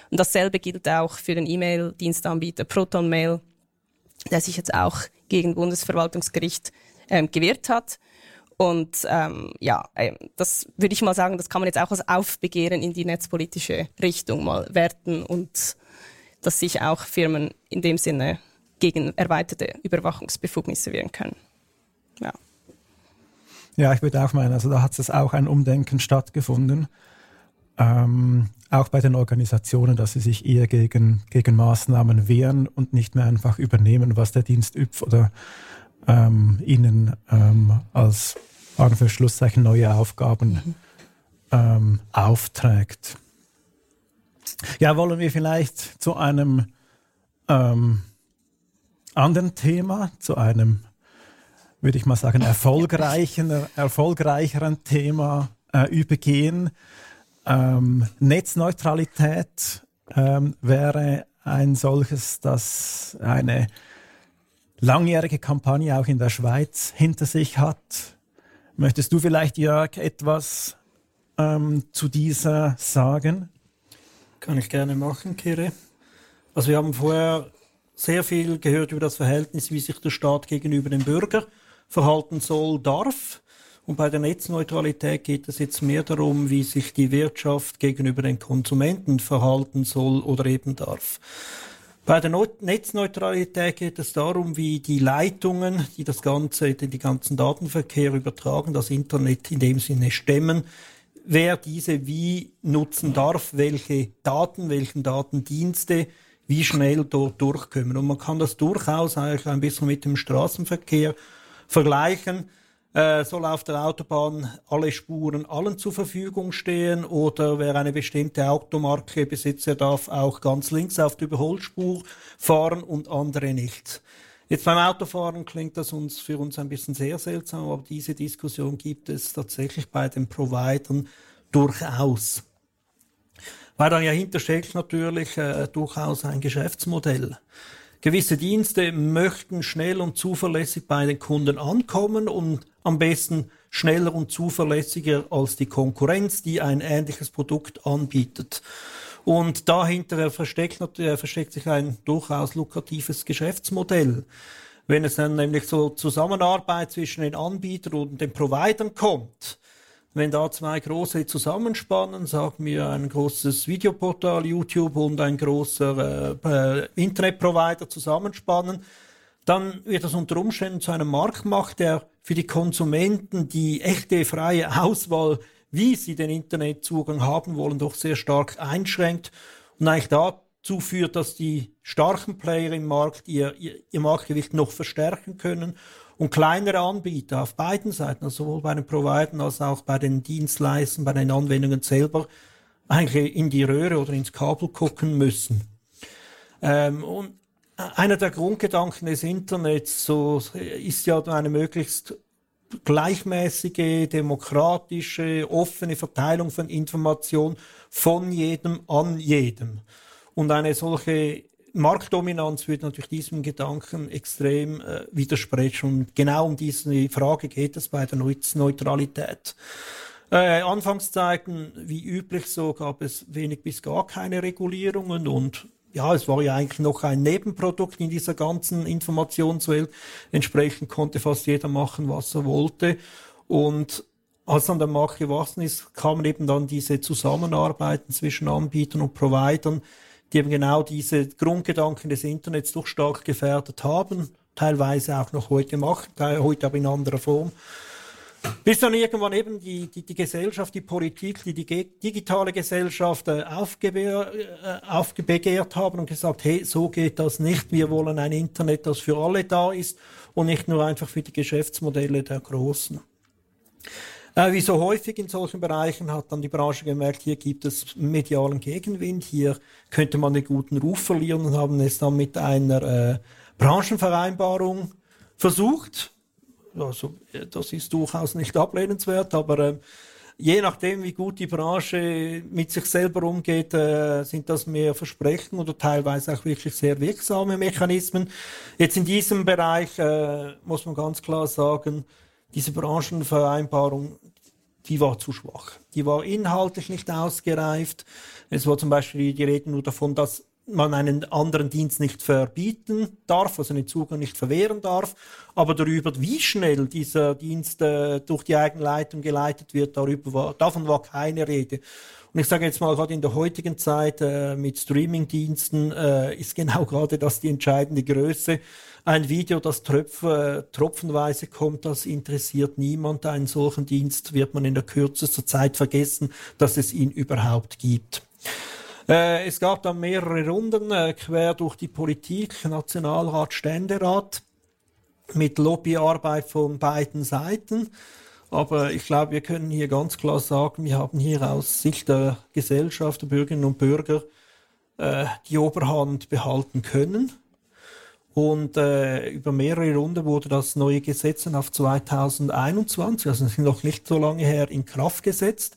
E: Und dasselbe gilt auch für den E-Mail-Dienstanbieter ProtonMail, der sich jetzt auch gegen Bundesverwaltungsgericht ähm, gewehrt hat. Und ähm, ja, ähm, das würde ich mal sagen, das kann man jetzt auch als Aufbegehren in die netzpolitische Richtung mal werten und dass sich auch Firmen in dem Sinne gegen erweiterte Überwachungsbefugnisse wehren können. Ja.
D: Ja, ich würde auch meinen, also da hat es auch ein Umdenken stattgefunden. Ähm, auch bei den Organisationen, dass sie sich eher gegen, gegen Maßnahmen wehren und nicht mehr einfach übernehmen, was der Dienst übt oder ähm, ihnen ähm, als Anführungszeichen neue Aufgaben mhm. ähm, aufträgt. Ja, wollen wir vielleicht zu einem ähm, anderen Thema, zu einem, würde ich mal sagen, erfolgreichen, erfolgreicheren Thema äh, übergehen. Ähm, Netzneutralität ähm, wäre ein solches, das eine langjährige Kampagne auch in der Schweiz hinter sich hat. Möchtest du vielleicht, Jörg, etwas ähm, zu dieser sagen?
A: Kann ich gerne machen, Kire. Also wir haben vorher sehr viel gehört über das Verhältnis, wie sich der Staat gegenüber dem Bürger verhalten soll, darf. Und bei der Netzneutralität geht es jetzt mehr darum, wie sich die Wirtschaft gegenüber den Konsumenten verhalten soll oder eben darf. Bei der Netzneutralität geht es darum, wie die Leitungen, die das ganze, die ganzen Datenverkehr übertragen, das Internet in dem Sinne stemmen, wer diese wie nutzen darf, welche Daten, welchen Datendienste, wie schnell dort durchkommen. Und man kann das durchaus eigentlich ein bisschen mit dem Straßenverkehr vergleichen soll auf der Autobahn alle Spuren allen zur Verfügung stehen oder wer eine bestimmte Automarke besitzt, der darf auch ganz links auf der Überholspur fahren und andere nicht. Jetzt beim Autofahren klingt das uns für uns ein bisschen sehr seltsam, aber diese Diskussion gibt es tatsächlich bei den Providern durchaus. Weil dahinter steckt natürlich äh, durchaus ein Geschäftsmodell. Gewisse Dienste möchten schnell und zuverlässig bei den Kunden ankommen und am besten schneller und zuverlässiger als die Konkurrenz, die ein ähnliches Produkt anbietet. Und dahinter versteckt, versteckt sich ein durchaus lukratives Geschäftsmodell. Wenn es dann nämlich so Zusammenarbeit zwischen den Anbietern und den Providern kommt, wenn da zwei große zusammenspannen, sagen wir ein großes Videoportal YouTube und ein großer äh, Internetprovider zusammenspannen, dann wird das unter Umständen zu einem Marktmacht, der für die Konsumenten die echte freie Auswahl, wie sie den Internetzugang haben wollen, doch sehr stark einschränkt. Und eigentlich dazu führt, dass die starken Player im Markt ihr, ihr, ihr Marktgewicht noch verstärken können und kleinere Anbieter auf beiden Seiten, also sowohl bei den Providern als auch bei den Dienstleistern, bei den Anwendungen selber, eigentlich in die Röhre oder ins Kabel gucken müssen. Ähm, und einer der Grundgedanken des Internets so, ist ja eine möglichst gleichmäßige, demokratische, offene Verteilung von Information von jedem an jedem. Und eine solche Marktdominanz würde natürlich diesem Gedanken extrem äh, widersprechen. Und genau um diese Frage geht es bei der Neutralität. Äh, Anfangszeiten, wie üblich so, gab es wenig bis gar keine Regulierungen und ja, es war ja eigentlich noch ein Nebenprodukt in dieser ganzen Informationswelt. Entsprechend konnte fast jeder machen, was er wollte. Und als dann der Markt gewachsen ist, kamen eben dann diese Zusammenarbeiten zwischen Anbietern und Providern, die eben genau diese Grundgedanken des Internets doch stark gefährdet haben, teilweise auch noch heute machen, heute aber in anderer Form. Bis dann irgendwann eben die, die, die Gesellschaft, die Politik, die, die digitale Gesellschaft äh, aufgebehr, äh, aufgebegehrt haben und gesagt, hey, so geht das nicht. Wir wollen ein Internet, das für alle da ist und nicht nur einfach für die Geschäftsmodelle der Großen. Äh, wie so häufig in solchen Bereichen hat dann die Branche gemerkt, hier gibt es medialen Gegenwind, hier könnte man einen guten Ruf verlieren und haben es dann mit einer äh, Branchenvereinbarung versucht. Also äh, das ist durchaus nicht ablehnenswert, aber äh, je nachdem, wie gut die Branche mit sich selber umgeht, äh, sind das mehr Versprechen oder teilweise auch wirklich sehr wirksame Mechanismen. Jetzt in diesem Bereich äh, muss man ganz klar sagen, diese Branchenvereinbarung, die war zu schwach. Die war inhaltlich nicht ausgereift. Es war zum Beispiel die Rede nur davon, dass man einen anderen Dienst nicht verbieten darf, also den Zugang nicht verwehren darf, aber darüber, wie schnell dieser Dienst äh, durch die Eigenleitung geleitet wird, darüber war, davon war keine Rede. Und ich sage jetzt mal, gerade in der heutigen Zeit äh, mit Streamingdiensten äh, ist genau gerade das die entscheidende Größe. Ein Video, das Tröpf, äh, tropfenweise kommt, das interessiert niemand. Einen solchen Dienst wird man in der kürzester Zeit vergessen, dass es ihn überhaupt gibt. Äh, es gab dann mehrere Runden äh, quer durch die Politik, Nationalrat, Ständerat, mit Lobbyarbeit von beiden Seiten. Aber ich glaube, wir können hier ganz klar sagen, wir haben hier aus Sicht der Gesellschaft, der Bürgerinnen und Bürger, äh, die Oberhand behalten können. Und äh, über mehrere Runden wurde das neue Gesetz auf 2021, also *laughs* noch nicht so lange her, in Kraft gesetzt.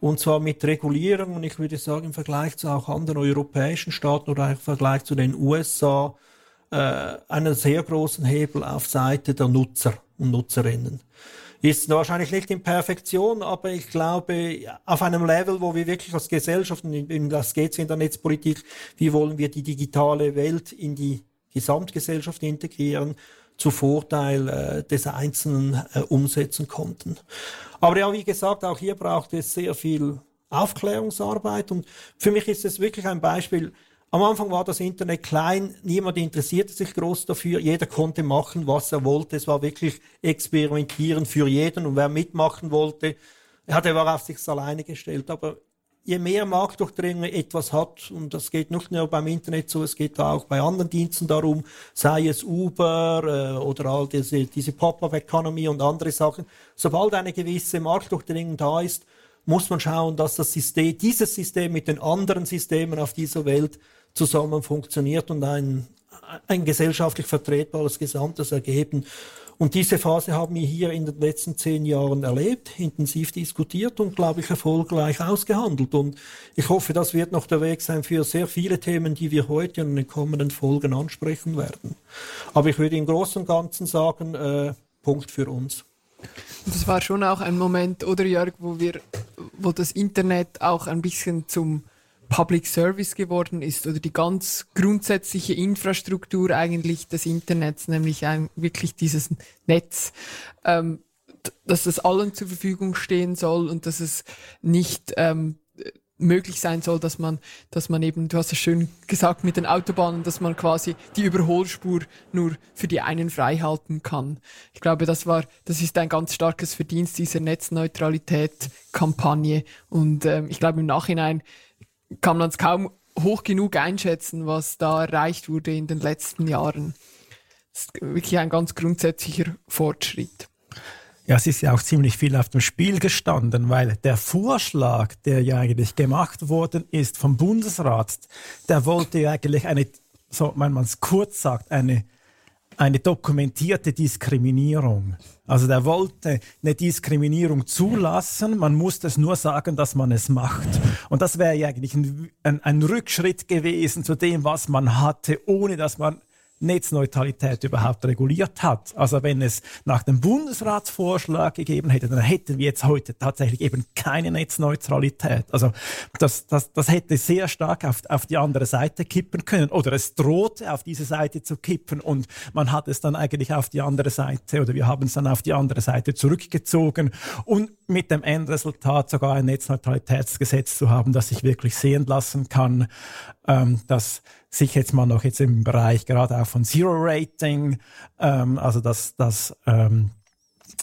A: Und zwar mit Regulierung, und ich würde sagen, im Vergleich zu auch anderen europäischen Staaten oder im Vergleich zu den USA, äh, einen sehr großen Hebel auf Seite der Nutzer und Nutzerinnen. Ist wahrscheinlich nicht in Perfektion, aber ich glaube, auf einem Level, wo wir wirklich als Gesellschaft, und das geht in der Netzpolitik, wie wollen wir die digitale Welt in die Gesamtgesellschaft integrieren, zu Vorteil äh, des Einzelnen äh, umsetzen konnten. Aber ja, wie gesagt, auch hier braucht es sehr viel Aufklärungsarbeit und für mich ist es wirklich ein Beispiel, am Anfang war das Internet klein, niemand interessierte sich groß dafür, jeder konnte machen, was er wollte. Es war wirklich experimentieren für jeden und wer mitmachen wollte, er hat er war auf sich alleine gestellt. Aber je mehr Marktdurchdringung etwas hat, und das geht nicht nur beim Internet so, es geht auch bei anderen Diensten darum, sei es Uber äh, oder all diese, diese Pop-up-Economy und andere Sachen, sobald eine gewisse Marktdurchdringung da ist, muss man schauen, dass das System, dieses System mit den anderen Systemen auf dieser Welt zusammen funktioniert und ein, ein gesellschaftlich vertretbares Gesamtes ergeben. Und diese Phase haben wir hier in den letzten zehn Jahren erlebt, intensiv diskutiert und, glaube ich, erfolgreich ausgehandelt. Und ich hoffe, das wird noch der Weg sein für sehr viele Themen, die wir heute in den kommenden Folgen ansprechen werden. Aber ich würde im Großen und Ganzen sagen, äh, Punkt für uns.
F: Das war schon auch ein Moment, oder Jörg, wo wir, wo das Internet auch ein bisschen zum Public Service geworden ist oder die ganz grundsätzliche Infrastruktur eigentlich des Internets, nämlich ein, wirklich dieses Netz, ähm, dass das allen zur Verfügung stehen soll und dass es nicht ähm, möglich sein soll, dass man, dass man eben, du hast es schön gesagt mit den Autobahnen, dass man quasi die Überholspur nur für die einen frei halten kann. Ich glaube, das war, das ist ein ganz starkes Verdienst dieser Netzneutralität-Kampagne und ähm, ich glaube im Nachhinein kann man es kaum hoch genug einschätzen, was da erreicht wurde in den letzten Jahren. Das ist wirklich ein ganz grundsätzlicher Fortschritt.
D: Ja, es ist ja auch ziemlich viel auf dem Spiel gestanden, weil der Vorschlag, der ja eigentlich gemacht worden ist vom Bundesrat, der wollte ja eigentlich eine, so wenn man es kurz sagt, eine eine dokumentierte Diskriminierung. Also der wollte eine Diskriminierung zulassen, man musste es nur sagen, dass man es macht. Und das wäre ja eigentlich ein, ein, ein Rückschritt gewesen zu dem, was man hatte, ohne dass man Netzneutralität überhaupt reguliert hat. Also wenn es nach dem Bundesratsvorschlag gegeben hätte, dann hätten wir jetzt heute tatsächlich eben keine Netzneutralität. Also das, das, das hätte sehr stark auf, auf die andere Seite kippen können oder es drohte auf diese Seite zu kippen und man hat es dann eigentlich auf die andere Seite oder wir haben es dann auf die andere Seite zurückgezogen und mit dem Endresultat sogar ein Netzneutralitätsgesetz zu haben, das sich wirklich sehen lassen kann, ähm, dass sich jetzt mal noch jetzt im Bereich gerade auch von Zero Rating, ähm, also dass, dass ähm,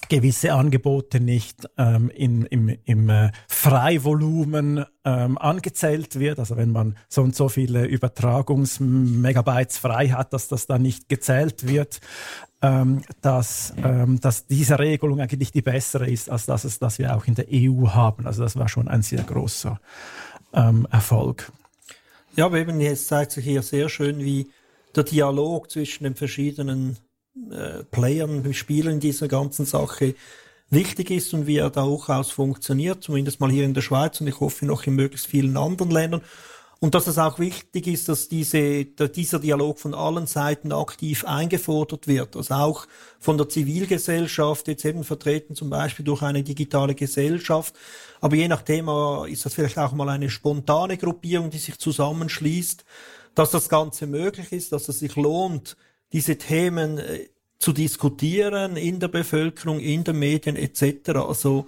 D: gewisse Angebote nicht ähm, in, im, im äh, Freivolumen ähm, angezählt wird. Also wenn man so und so viele Übertragungsmegabytes frei hat, dass das dann nicht gezählt wird. Ähm, dass, ähm, dass diese Regelung eigentlich die bessere ist, als das, es, wir auch in der EU haben. Also das war schon ein sehr großer ähm, Erfolg.
A: Ja, aber eben jetzt zeigt sich hier sehr schön, wie der Dialog zwischen den verschiedenen äh, Playern, Spielern in dieser ganzen Sache wichtig ist und wie er da auch aus funktioniert, zumindest mal hier in der Schweiz und ich hoffe noch in möglichst vielen anderen Ländern. Und dass es auch wichtig ist, dass diese, dieser Dialog von allen Seiten aktiv eingefordert wird. Also auch von der Zivilgesellschaft, jetzt eben vertreten zum Beispiel durch eine digitale Gesellschaft. Aber je nach Thema ist das vielleicht auch mal eine spontane Gruppierung, die sich zusammenschließt, dass das Ganze möglich ist, dass es sich lohnt, diese Themen äh, zu diskutieren in der Bevölkerung, in den Medien etc. Also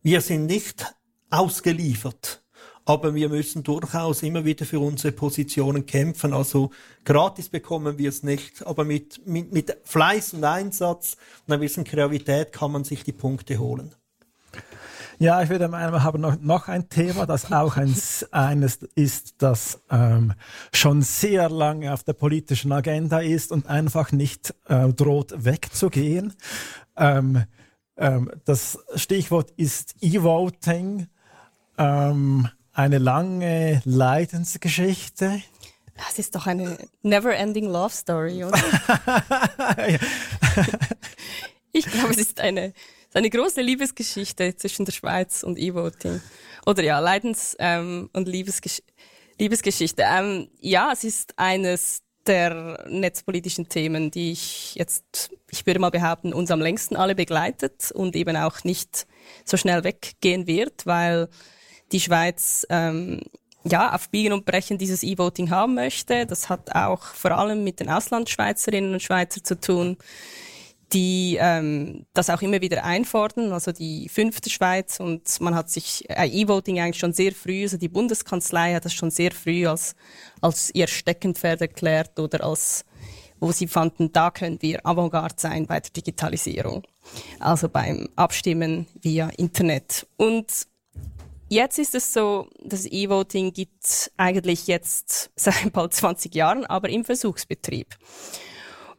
A: wir sind nicht ausgeliefert aber wir müssen durchaus immer wieder für unsere Positionen kämpfen. Also gratis bekommen wir es nicht, aber mit, mit, mit Fleiß und Einsatz und einer gewissen Kreativität kann man sich die Punkte holen.
D: Ja, ich würde meinen, wir haben noch, noch ein Thema, das auch ein, eines ist, das ähm, schon sehr lange auf der politischen Agenda ist und einfach nicht äh, droht wegzugehen. Ähm, ähm, das Stichwort ist E-Voting. Ähm, eine lange Leidensgeschichte.
E: Das ist doch eine never-ending Love Story, oder? *laughs* ich glaube, es ist eine, eine große Liebesgeschichte zwischen der Schweiz und E-Voting. Oder ja, Leidens- ähm, und Liebesgesch Liebesgeschichte. Ähm, ja, es ist eines der netzpolitischen Themen, die ich jetzt, ich würde mal behaupten, uns am längsten alle begleitet und eben auch nicht so schnell weggehen wird, weil die Schweiz ähm, ja auf Biegen und Brechen dieses E-Voting haben möchte. Das hat auch vor allem mit den Auslandschweizerinnen und Schweizern zu tun, die ähm, das auch immer wieder einfordern, also die fünfte Schweiz und man hat sich äh, E-Voting eigentlich schon sehr früh, also die Bundeskanzlei hat das schon sehr früh als, als ihr Steckenpferd erklärt oder als wo sie fanden, da können wir Avantgarde sein bei der Digitalisierung, also beim Abstimmen via Internet. Und jetzt ist es so, das E-Voting gibt eigentlich jetzt *laughs* seit bald 20 Jahren, aber im Versuchsbetrieb.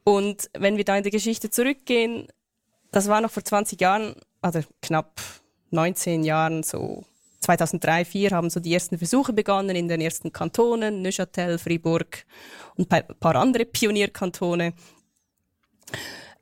E: Und wenn wir da in die Geschichte zurückgehen, das war noch vor 20 Jahren, also knapp 19 Jahren, so 2003, 2004 haben so die ersten Versuche begonnen in den ersten Kantonen, Neuchâtel, Fribourg und ein paar andere Pionierkantone,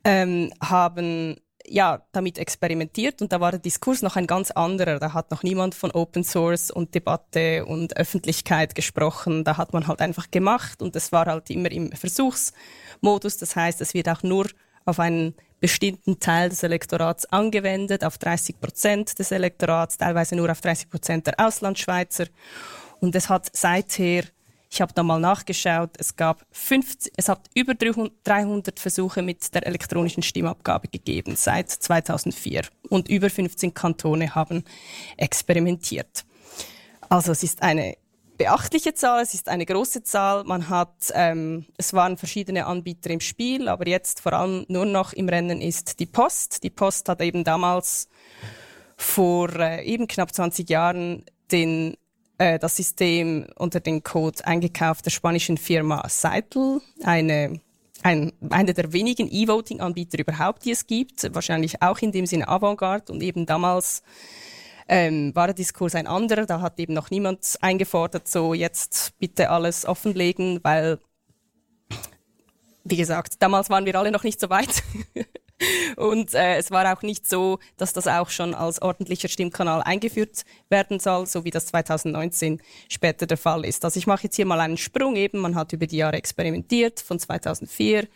E: ähm, haben ja, damit experimentiert und da war der Diskurs noch ein ganz anderer. Da hat noch niemand von Open Source und Debatte und Öffentlichkeit gesprochen. Da hat man halt einfach gemacht und es war halt immer im Versuchsmodus. Das heißt, es wird auch nur auf einen bestimmten Teil des Elektorats angewendet, auf 30 Prozent des Elektorats, teilweise nur auf 30 Prozent der Auslandschweizer. Und es hat seither ich habe da mal nachgeschaut. Es gab 50, es hat über 300 Versuche mit der elektronischen Stimmabgabe gegeben seit 2004 und über 15 Kantone haben experimentiert. Also es ist eine beachtliche Zahl, es ist eine große Zahl. Man hat, ähm, es waren verschiedene Anbieter im Spiel, aber jetzt vor allem nur noch im Rennen ist die Post. Die Post hat eben damals vor äh, eben knapp 20 Jahren den äh, das System unter den Code eingekauft der spanischen Firma Seitel, eine ein, einer der wenigen E-Voting-Anbieter überhaupt, die es gibt, wahrscheinlich auch in dem Sinne Avantgarde und eben damals ähm, war der Diskurs ein anderer, da hat eben noch niemand eingefordert, so jetzt bitte alles offenlegen, weil, wie gesagt, damals waren wir alle noch nicht so weit. *laughs* Und äh, es war auch nicht so, dass das auch schon als ordentlicher Stimmkanal eingeführt werden soll, so wie das 2019 später der Fall ist. Also ich mache jetzt hier mal einen Sprung eben. Man hat über die Jahre experimentiert von 2004.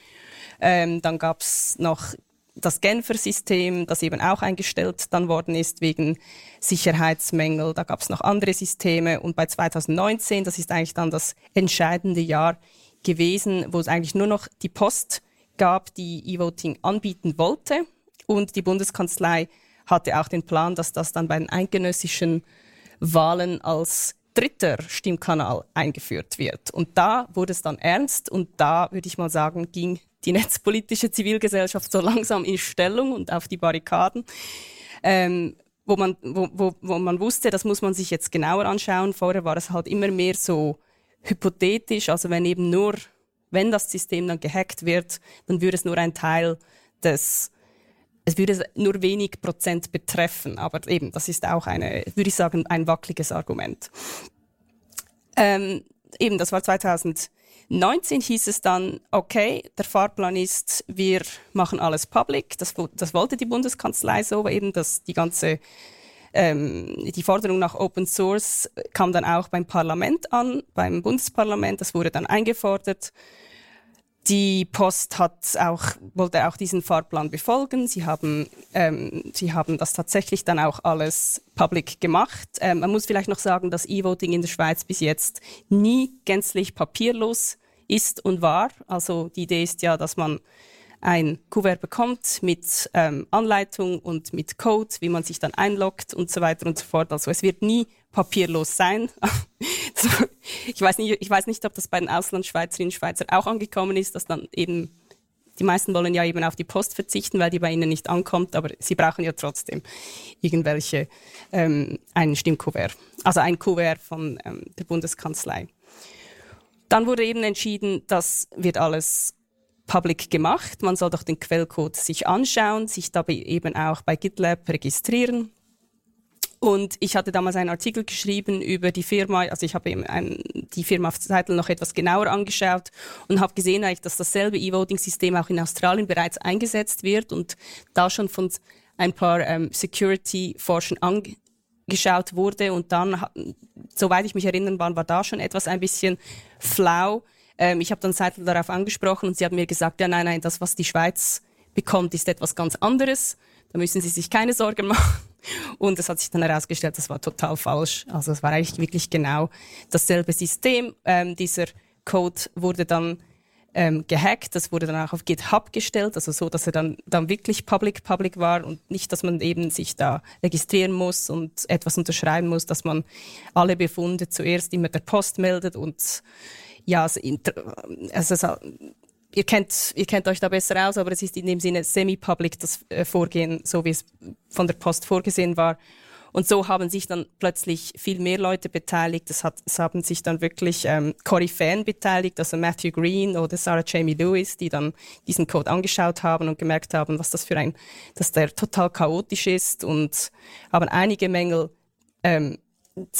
E: Ähm, dann gab es noch das Genfer System, das eben auch eingestellt dann worden ist wegen Sicherheitsmängel. Da gab es noch andere Systeme. Und bei 2019, das ist eigentlich dann das entscheidende Jahr gewesen, wo es eigentlich nur noch die Post gab, die E-Voting anbieten wollte. Und die Bundeskanzlei hatte auch den Plan, dass das dann bei den eidgenössischen Wahlen als dritter Stimmkanal eingeführt wird. Und da wurde es dann ernst und da würde ich mal sagen, ging die *laughs* netzpolitische Zivilgesellschaft so langsam in Stellung und auf die Barrikaden, ähm, wo, man, wo, wo, wo man wusste, das muss man sich jetzt genauer anschauen. Vorher war es halt immer mehr so hypothetisch, also wenn eben nur wenn das System dann gehackt wird, dann würde es nur ein Teil des es würde nur wenig Prozent betreffen, aber eben, das ist auch eine, würde ich sagen, ein wackeliges Argument. Ähm, eben, das war 2019, hieß es dann, okay, der Fahrplan ist, wir machen alles public. Das, das wollte die Bundeskanzlei so, eben, dass die ganze ähm, die Forderung nach Open Source kam dann auch beim Parlament an, beim Bundesparlament. Das wurde dann eingefordert. Die Post hat auch, wollte auch diesen Fahrplan befolgen. Sie haben, ähm, sie haben das tatsächlich dann auch alles public gemacht. Ähm, man muss vielleicht noch sagen, dass E-Voting in der Schweiz bis jetzt nie gänzlich papierlos ist und war. Also die Idee ist ja, dass man ein Kuvert bekommt mit ähm, Anleitung und mit Code, wie man sich dann einloggt und so weiter und so fort. Also es wird nie papierlos sein. *laughs* ich, weiß nicht, ich weiß nicht, ob das bei den Auslandsschweizerinnen und Schweizern auch angekommen ist, dass dann eben die meisten wollen ja eben auf die Post verzichten, weil die bei ihnen nicht ankommt, aber sie brauchen ja trotzdem irgendwelche, ähm, ein Stimmkuvert, also ein Kuvert von ähm, der Bundeskanzlei. Dann wurde eben entschieden, das wird alles public gemacht. Man soll doch den Quellcode sich anschauen, sich dabei eben auch bei GitLab registrieren. Und ich hatte damals einen Artikel geschrieben über die Firma, also ich habe ein, die Firma auf Seite noch etwas genauer angeschaut und habe gesehen, dass dasselbe E-Voting-System auch in Australien bereits eingesetzt wird und da schon von ein paar ähm, Security-Forschern angeschaut wurde und dann, soweit ich mich erinnern kann, war da schon etwas ein bisschen flau Ähm, ich habe dann Seidel darauf angesprochen und sie hat mir gesagt, ja nein, nein, das, was die Schweiz bekommt, ist etwas ganz anderes. Da müssen Sie sich keine Sorgen *laughs* machen. Und es hat sich dann herausgestellt, das war total falsch. Also es war eigentlich wirklich genau dasselbe System. Ähm, dieser Code wurde dann ähm, gehackt, das wurde dann auch auf GitHub gestellt, also so, dass er dann, dann wirklich public public war und nicht, dass man eben sich da registrieren muss und etwas unterschreiben muss, dass man alle Befunde zuerst immer der Post meldet und ja, also, also ihr kennt, ihr kennt euch da besser aus, aber es ist in dem Sinne semi-public das äh, Vorgehen, so wie es von der Post vorgesehen war. Und so haben sich dann plötzlich viel mehr Leute beteiligt. Es, hat, es haben sich dann wirklich ähm, Cory-Fan beteiligt, also Matthew Green oder Sarah Jamie Lewis, die dann diesen Code angeschaut haben und gemerkt haben, was das für ein, dass der total chaotisch ist und haben einige Mängel, ähm,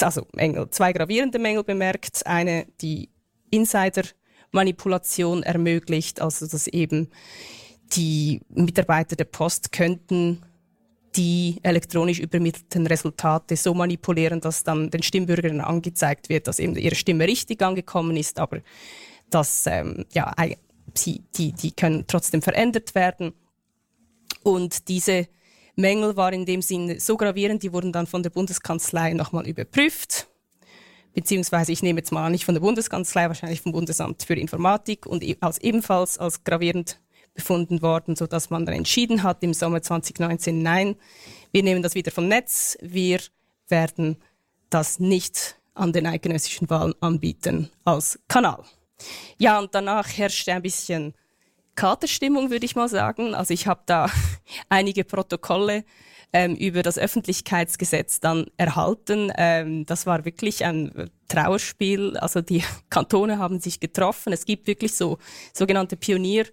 E: also Mängel, zwei gravierende Mängel bemerkt. Eine, die Insider Manipulation ermöglicht, also dass eben die Mitarbeiter der Post könnten die elektronisch übermittelten Resultate so manipulieren, dass dann den Stimmbürgern angezeigt wird, dass eben ihre Stimme richtig angekommen ist, aber dass ähm, ja, sie, die, die können trotzdem verändert werden. Und diese Mängel waren in dem Sinne so gravierend, die wurden dann von der Bundeskanzlei nochmal überprüft beziehungsweise ich nehme jetzt mal nicht von der Bundeskanzlei, wahrscheinlich vom Bundesamt für Informatik und e-, als ebenfalls als gravierend befunden worden, so dass man dann entschieden hat im Sommer 2019, nein, wir nehmen das wieder vom Netz, wir werden das nicht an den eidgenössischen Wahlen anbieten als Kanal. Ja, und danach herrschte ein bisschen Katerstimmung, würde ich mal sagen. Also ich habe da *laughs* einige Protokolle ähm, über das Öffentlichkeitsgesetz dann erhalten. Ähm, das war wirklich ein Trauerspiel. Also die *laughs* Kantone haben sich getroffen. Es gibt wirklich so sogenannte Pionier-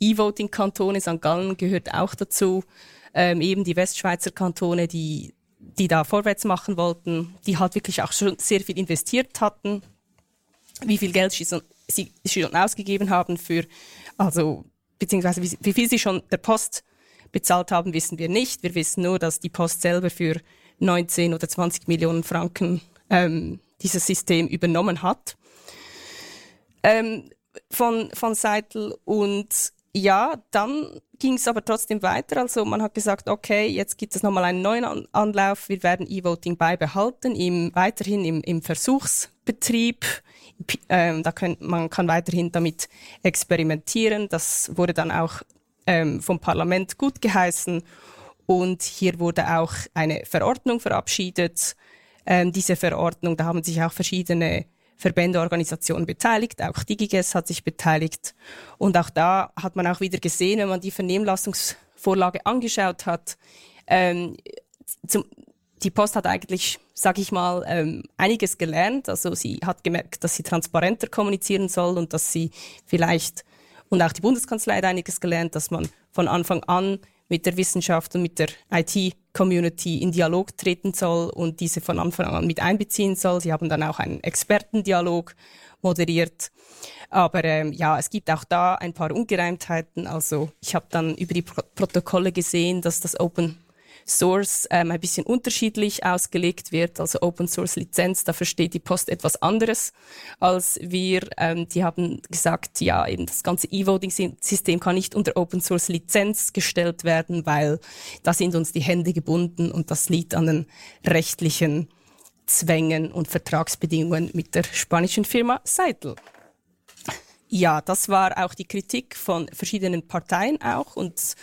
E: E-Voting-Kantone, St. Gallen gehört auch dazu, ähm, eben die Westschweizer Kantone, die, die da vorwärts machen wollten, die halt wirklich auch schon sehr viel investiert hatten, wie viel Geld sie, sie schon ausgegeben haben für, also, beziehungsweise wie, wie viel sie schon der Post bezahlt haben, wissen wir nicht. Wir wissen nur, dass die Post selber für 19 oder 20 Millionen Franken ähm, dieses System übernommen hat. Ähm, von, von Seitel und ja, dann ging es aber trotzdem weiter. Also man hat gesagt, okay, jetzt gibt es nochmal einen neuen Anlauf. Wir werden E-Voting beibehalten, im, weiterhin im, im Versuchsbetrieb. Ähm, da können, man kann weiterhin damit experimentieren. Das wurde dann auch ähm, vom Parlament gut geheißen. Und hier wurde auch eine Verordnung verabschiedet. Ähm, diese Verordnung, da haben sich auch verschiedene Verbände, Organisationen beteiligt, auch DigiGes hat sich beteiligt. Und auch da hat man auch wieder gesehen, wenn man die Vernehmlassungsvorlage angeschaut hat, ähm, zum, die Post hat eigentlich, sage ich mal, ähm, einiges gelernt. Also sie hat gemerkt, dass sie transparenter kommunizieren soll und dass sie vielleicht und auch die Bundeskanzlei hat einiges gelernt, dass man von Anfang an mit der Wissenschaft und mit der IT-Community in Dialog treten soll und diese von Anfang an mit einbeziehen soll. Sie haben dann auch einen Expertendialog moderiert. Aber ähm, ja, es gibt auch da ein paar Ungereimtheiten. Also ich habe dann über die Pro Protokolle gesehen, dass das Open Source ähm, ein bisschen unterschiedlich ausgelegt wird, also Open Source Lizenz, da versteht die Post etwas anderes als wir. Ähm, die haben gesagt, ja, eben das ganze E-Voting-System kann nicht unter Open Source Lizenz gestellt werden, weil da sind uns die Hände gebunden und das liegt an den rechtlichen Zwängen und Vertragsbedingungen mit der spanischen Firma Seidel. Ja, das war auch die Kritik von verschiedenen Parteien auch und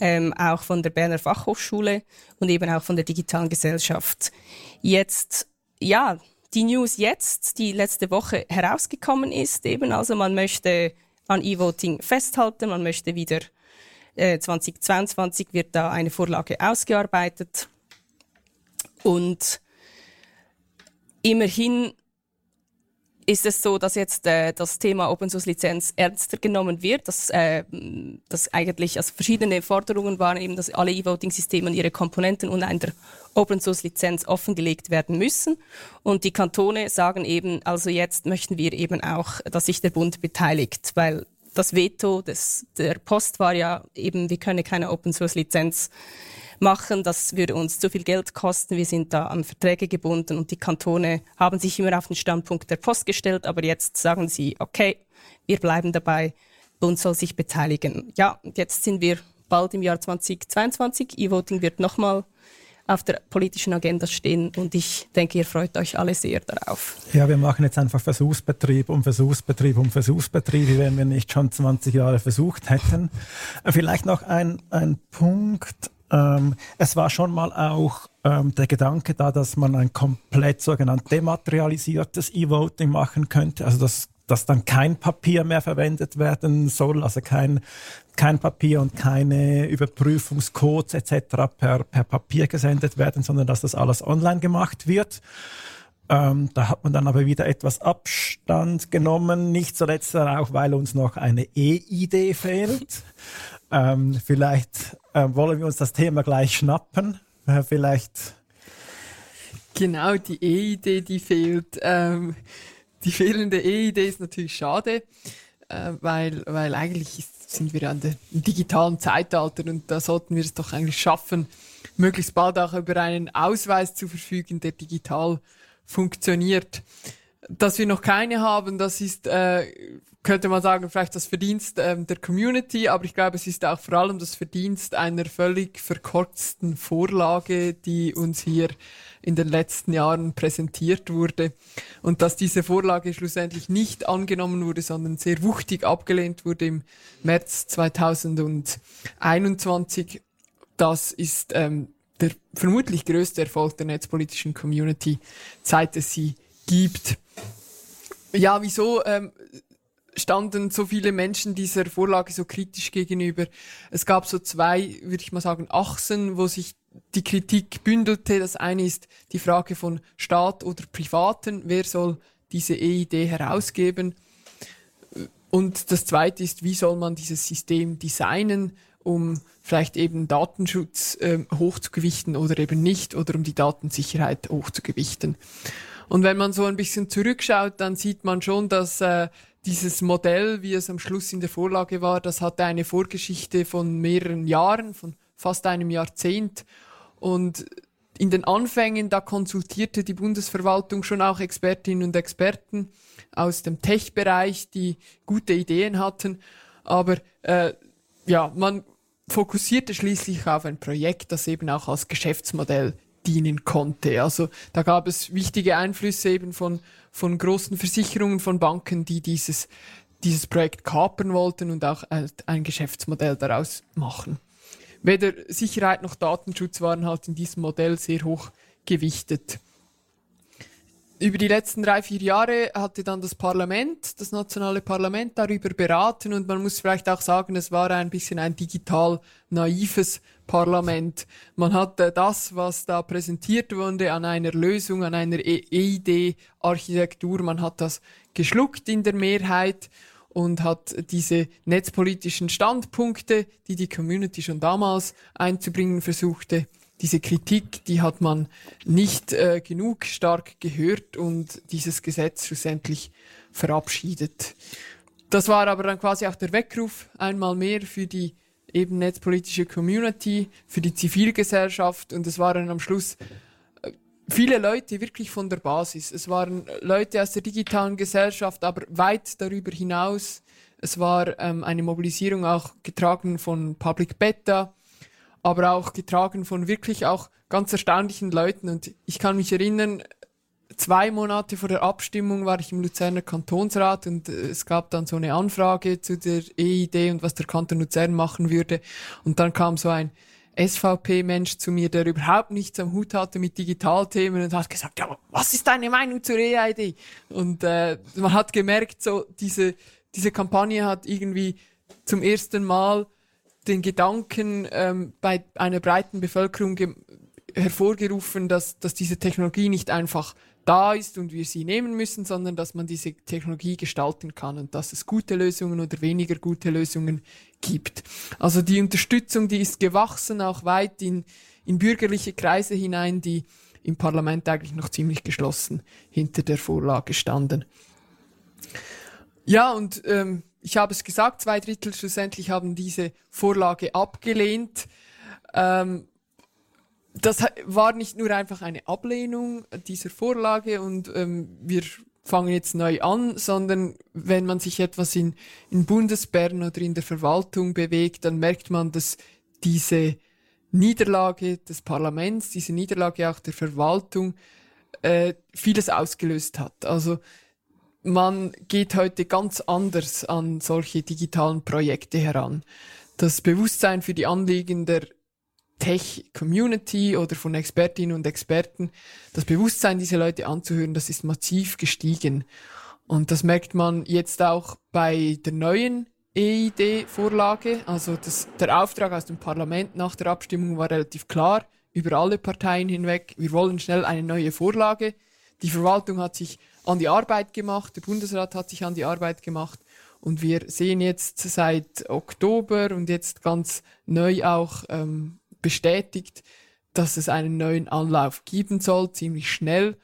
E: ähm, auch von der Berner Fachhochschule und eben auch von der digitalen Gesellschaft. Jetzt, ja, die News jetzt, die letzte Woche herausgekommen ist, eben also man möchte an E-Voting festhalten, man möchte wieder äh, 2022 wird da eine Vorlage ausgearbeitet und immerhin ist es so, dass jetzt äh, das Thema Open Source Lizenz ernster genommen wird, dass, äh, dass eigentlich also verschiedene Forderungen waren eben, dass alle E-Voting-Systeme und ihre Komponenten unter einer Open Source Lizenz offengelegt werden müssen. Und die Kantone sagen eben, also jetzt möchten wir eben auch, dass sich der Bund beteiligt, weil das Veto des, der Post war ja eben, wir können keine Open Source Lizenz machen. Das würde uns zu viel Geld kosten. Wir sind da an Verträge gebunden und die Kantone haben sich immer auf den Standpunkt der Post gestellt, aber jetzt sagen sie, okay, wir bleiben dabei, Bund soll sich beteiligen. Ja, jetzt sind wir bald im Jahr 2022. E-Voting wird nochmal auf der politischen Agenda stehen und ich denke, ihr freut euch alle sehr darauf.
D: Ja, wir machen jetzt einfach Versuchsbetrieb um Versuchsbetrieb um Versuchsbetrieb, wie wenn wir nicht schon 20 Jahre versucht hätten. Vielleicht noch ein, ein Punkt. Ähm, es war schon mal auch ähm, der Gedanke da, dass man ein komplett sogenannt dematerialisiertes E-Voting machen könnte. Also das dass dann kein Papier mehr verwendet werden soll, also kein, kein Papier und keine Überprüfungscodes etc. Per, per Papier gesendet werden, sondern dass das alles online gemacht wird. Ähm, da hat man dann aber wieder etwas Abstand genommen, nicht zuletzt auch, weil uns noch eine E-Idee fehlt. ähm, vielleicht äh, wollen wir uns das Thema gleich schnappen. Äh, vielleicht.
F: Genau, die E-Idee, die fehlt. Ähm die fehlende E-Idee ist natürlich schade, äh, weil, weil eigentlich ist, sind wir an der digitalen Zeitalter und da sollten wir es doch eigentlich schaffen, möglichst bald auch über einen Ausweis zu verfügen, der digital funktioniert. Dass wir noch keine haben, das ist, äh, könnte man sagen, vielleicht das Verdienst ähm, der Community, aber ich glaube, es ist auch vor allem das Verdienst einer völlig verkürzten Vorlage, die uns hier in den letzten Jahren präsentiert wurde und dass diese Vorlage schlussendlich nicht angenommen wurde, sondern sehr wuchtig abgelehnt wurde im März 2021. Das ist ähm, der vermutlich größte Erfolg der netzpolitischen Community, seit es sie gibt. Ja, wieso ähm, standen so viele Menschen dieser Vorlage so kritisch gegenüber? Es gab so zwei, würde ich mal sagen, Achsen, wo sich die Kritik bündelte. Das eine ist die Frage von Staat oder Privaten. Wer soll diese EID herausgeben? Und das zweite ist, wie soll man dieses System designen, um vielleicht eben Datenschutz äh, hochzugewichten oder eben nicht oder um die Datensicherheit hochzugewichten. Und wenn man so ein bisschen zurückschaut, dann sieht man schon, dass äh, dieses Modell, wie es am Schluss in der Vorlage war, das hatte eine Vorgeschichte von mehreren Jahren, von fast einem Jahrzehnt. Und in den Anfängen, da konsultierte die Bundesverwaltung schon auch Expertinnen und Experten aus dem Tech-Bereich, die gute Ideen hatten. Aber äh, ja, man fokussierte schließlich auf ein Projekt, das eben auch als Geschäftsmodell dienen konnte. Also da gab es wichtige Einflüsse eben von, von großen Versicherungen, von Banken, die dieses, dieses Projekt kapern wollten und auch ein Geschäftsmodell daraus machen weder Sicherheit noch Datenschutz waren halt in diesem Modell sehr hoch gewichtet. Über die letzten drei, vier Jahre hatte dann das Parlament, das nationale Parlament darüber beraten und man muss vielleicht auch sagen, es war ein bisschen ein digital naives Parlament. Man hatte das, was da präsentiert wurde an einer Lösung, an einer EID-Architektur, man hat das geschluckt in der Mehrheit und hat diese netzpolitischen Standpunkte, die die Community schon damals einzubringen versuchte, diese Kritik, die hat man nicht äh, genug stark gehört und dieses Gesetz schlussendlich verabschiedet. Das war aber dann quasi auch der Weckruf einmal mehr für die eben netzpolitische Community, für die Zivilgesellschaft und es waren am Schluss viele Leute wirklich von der Basis. Es waren Leute aus der digitalen Gesellschaft, aber weit darüber hinaus. Es war ähm, eine Mobilisierung auch getragen von Public Beta, aber auch getragen von wirklich auch ganz erstaunlichen Leuten. Und ich kann mich erinnern, zwei Monate vor der Abstimmung war ich im Luzerner Kantonsrat und äh, es gab dann so eine Anfrage zu der EID und was der Kanton Luzern machen würde. Und dann kam so ein SVP-Mensch zu mir, der überhaupt nichts am Hut hatte mit Digitalthemen und hat gesagt, ja, was ist deine Meinung zur EID? Und äh, man hat gemerkt, so diese, diese Kampagne hat irgendwie zum ersten Mal den Gedanken ähm, bei einer breiten Bevölkerung hervorgerufen, dass, dass diese Technologie nicht einfach da ist und wir sie nehmen müssen, sondern dass man diese Technologie gestalten kann und dass es gute Lösungen oder weniger gute Lösungen gibt. Also die Unterstützung, die ist gewachsen, auch weit in, in bürgerliche Kreise hinein, die im Parlament eigentlich noch ziemlich geschlossen hinter der Vorlage standen. Ja, und ähm, ich habe es gesagt, zwei Drittel schlussendlich haben diese Vorlage abgelehnt. Ähm, das war nicht nur einfach eine Ablehnung dieser Vorlage und ähm, wir fangen jetzt neu an, sondern wenn man sich etwas in, in Bundesbern oder in der Verwaltung bewegt, dann merkt man, dass diese Niederlage des Parlaments, diese Niederlage auch der Verwaltung äh, vieles ausgelöst hat. Also man geht heute ganz anders an solche digitalen Projekte heran. Das Bewusstsein für die Anliegen der Tech-Community oder von Expertinnen und Experten, das Bewusstsein dieser Leute anzuhören, das ist massiv gestiegen. Und das merkt man jetzt auch bei der neuen EID-Vorlage. Also das, der Auftrag aus dem Parlament nach der Abstimmung war relativ klar, über alle Parteien hinweg. Wir wollen schnell eine neue Vorlage. Die Verwaltung hat sich an die Arbeit gemacht, der Bundesrat hat sich an die Arbeit gemacht. Und wir sehen jetzt seit Oktober und jetzt ganz neu auch ähm, bestätigt, dass es einen neuen Anlauf geben soll, ziemlich schnell.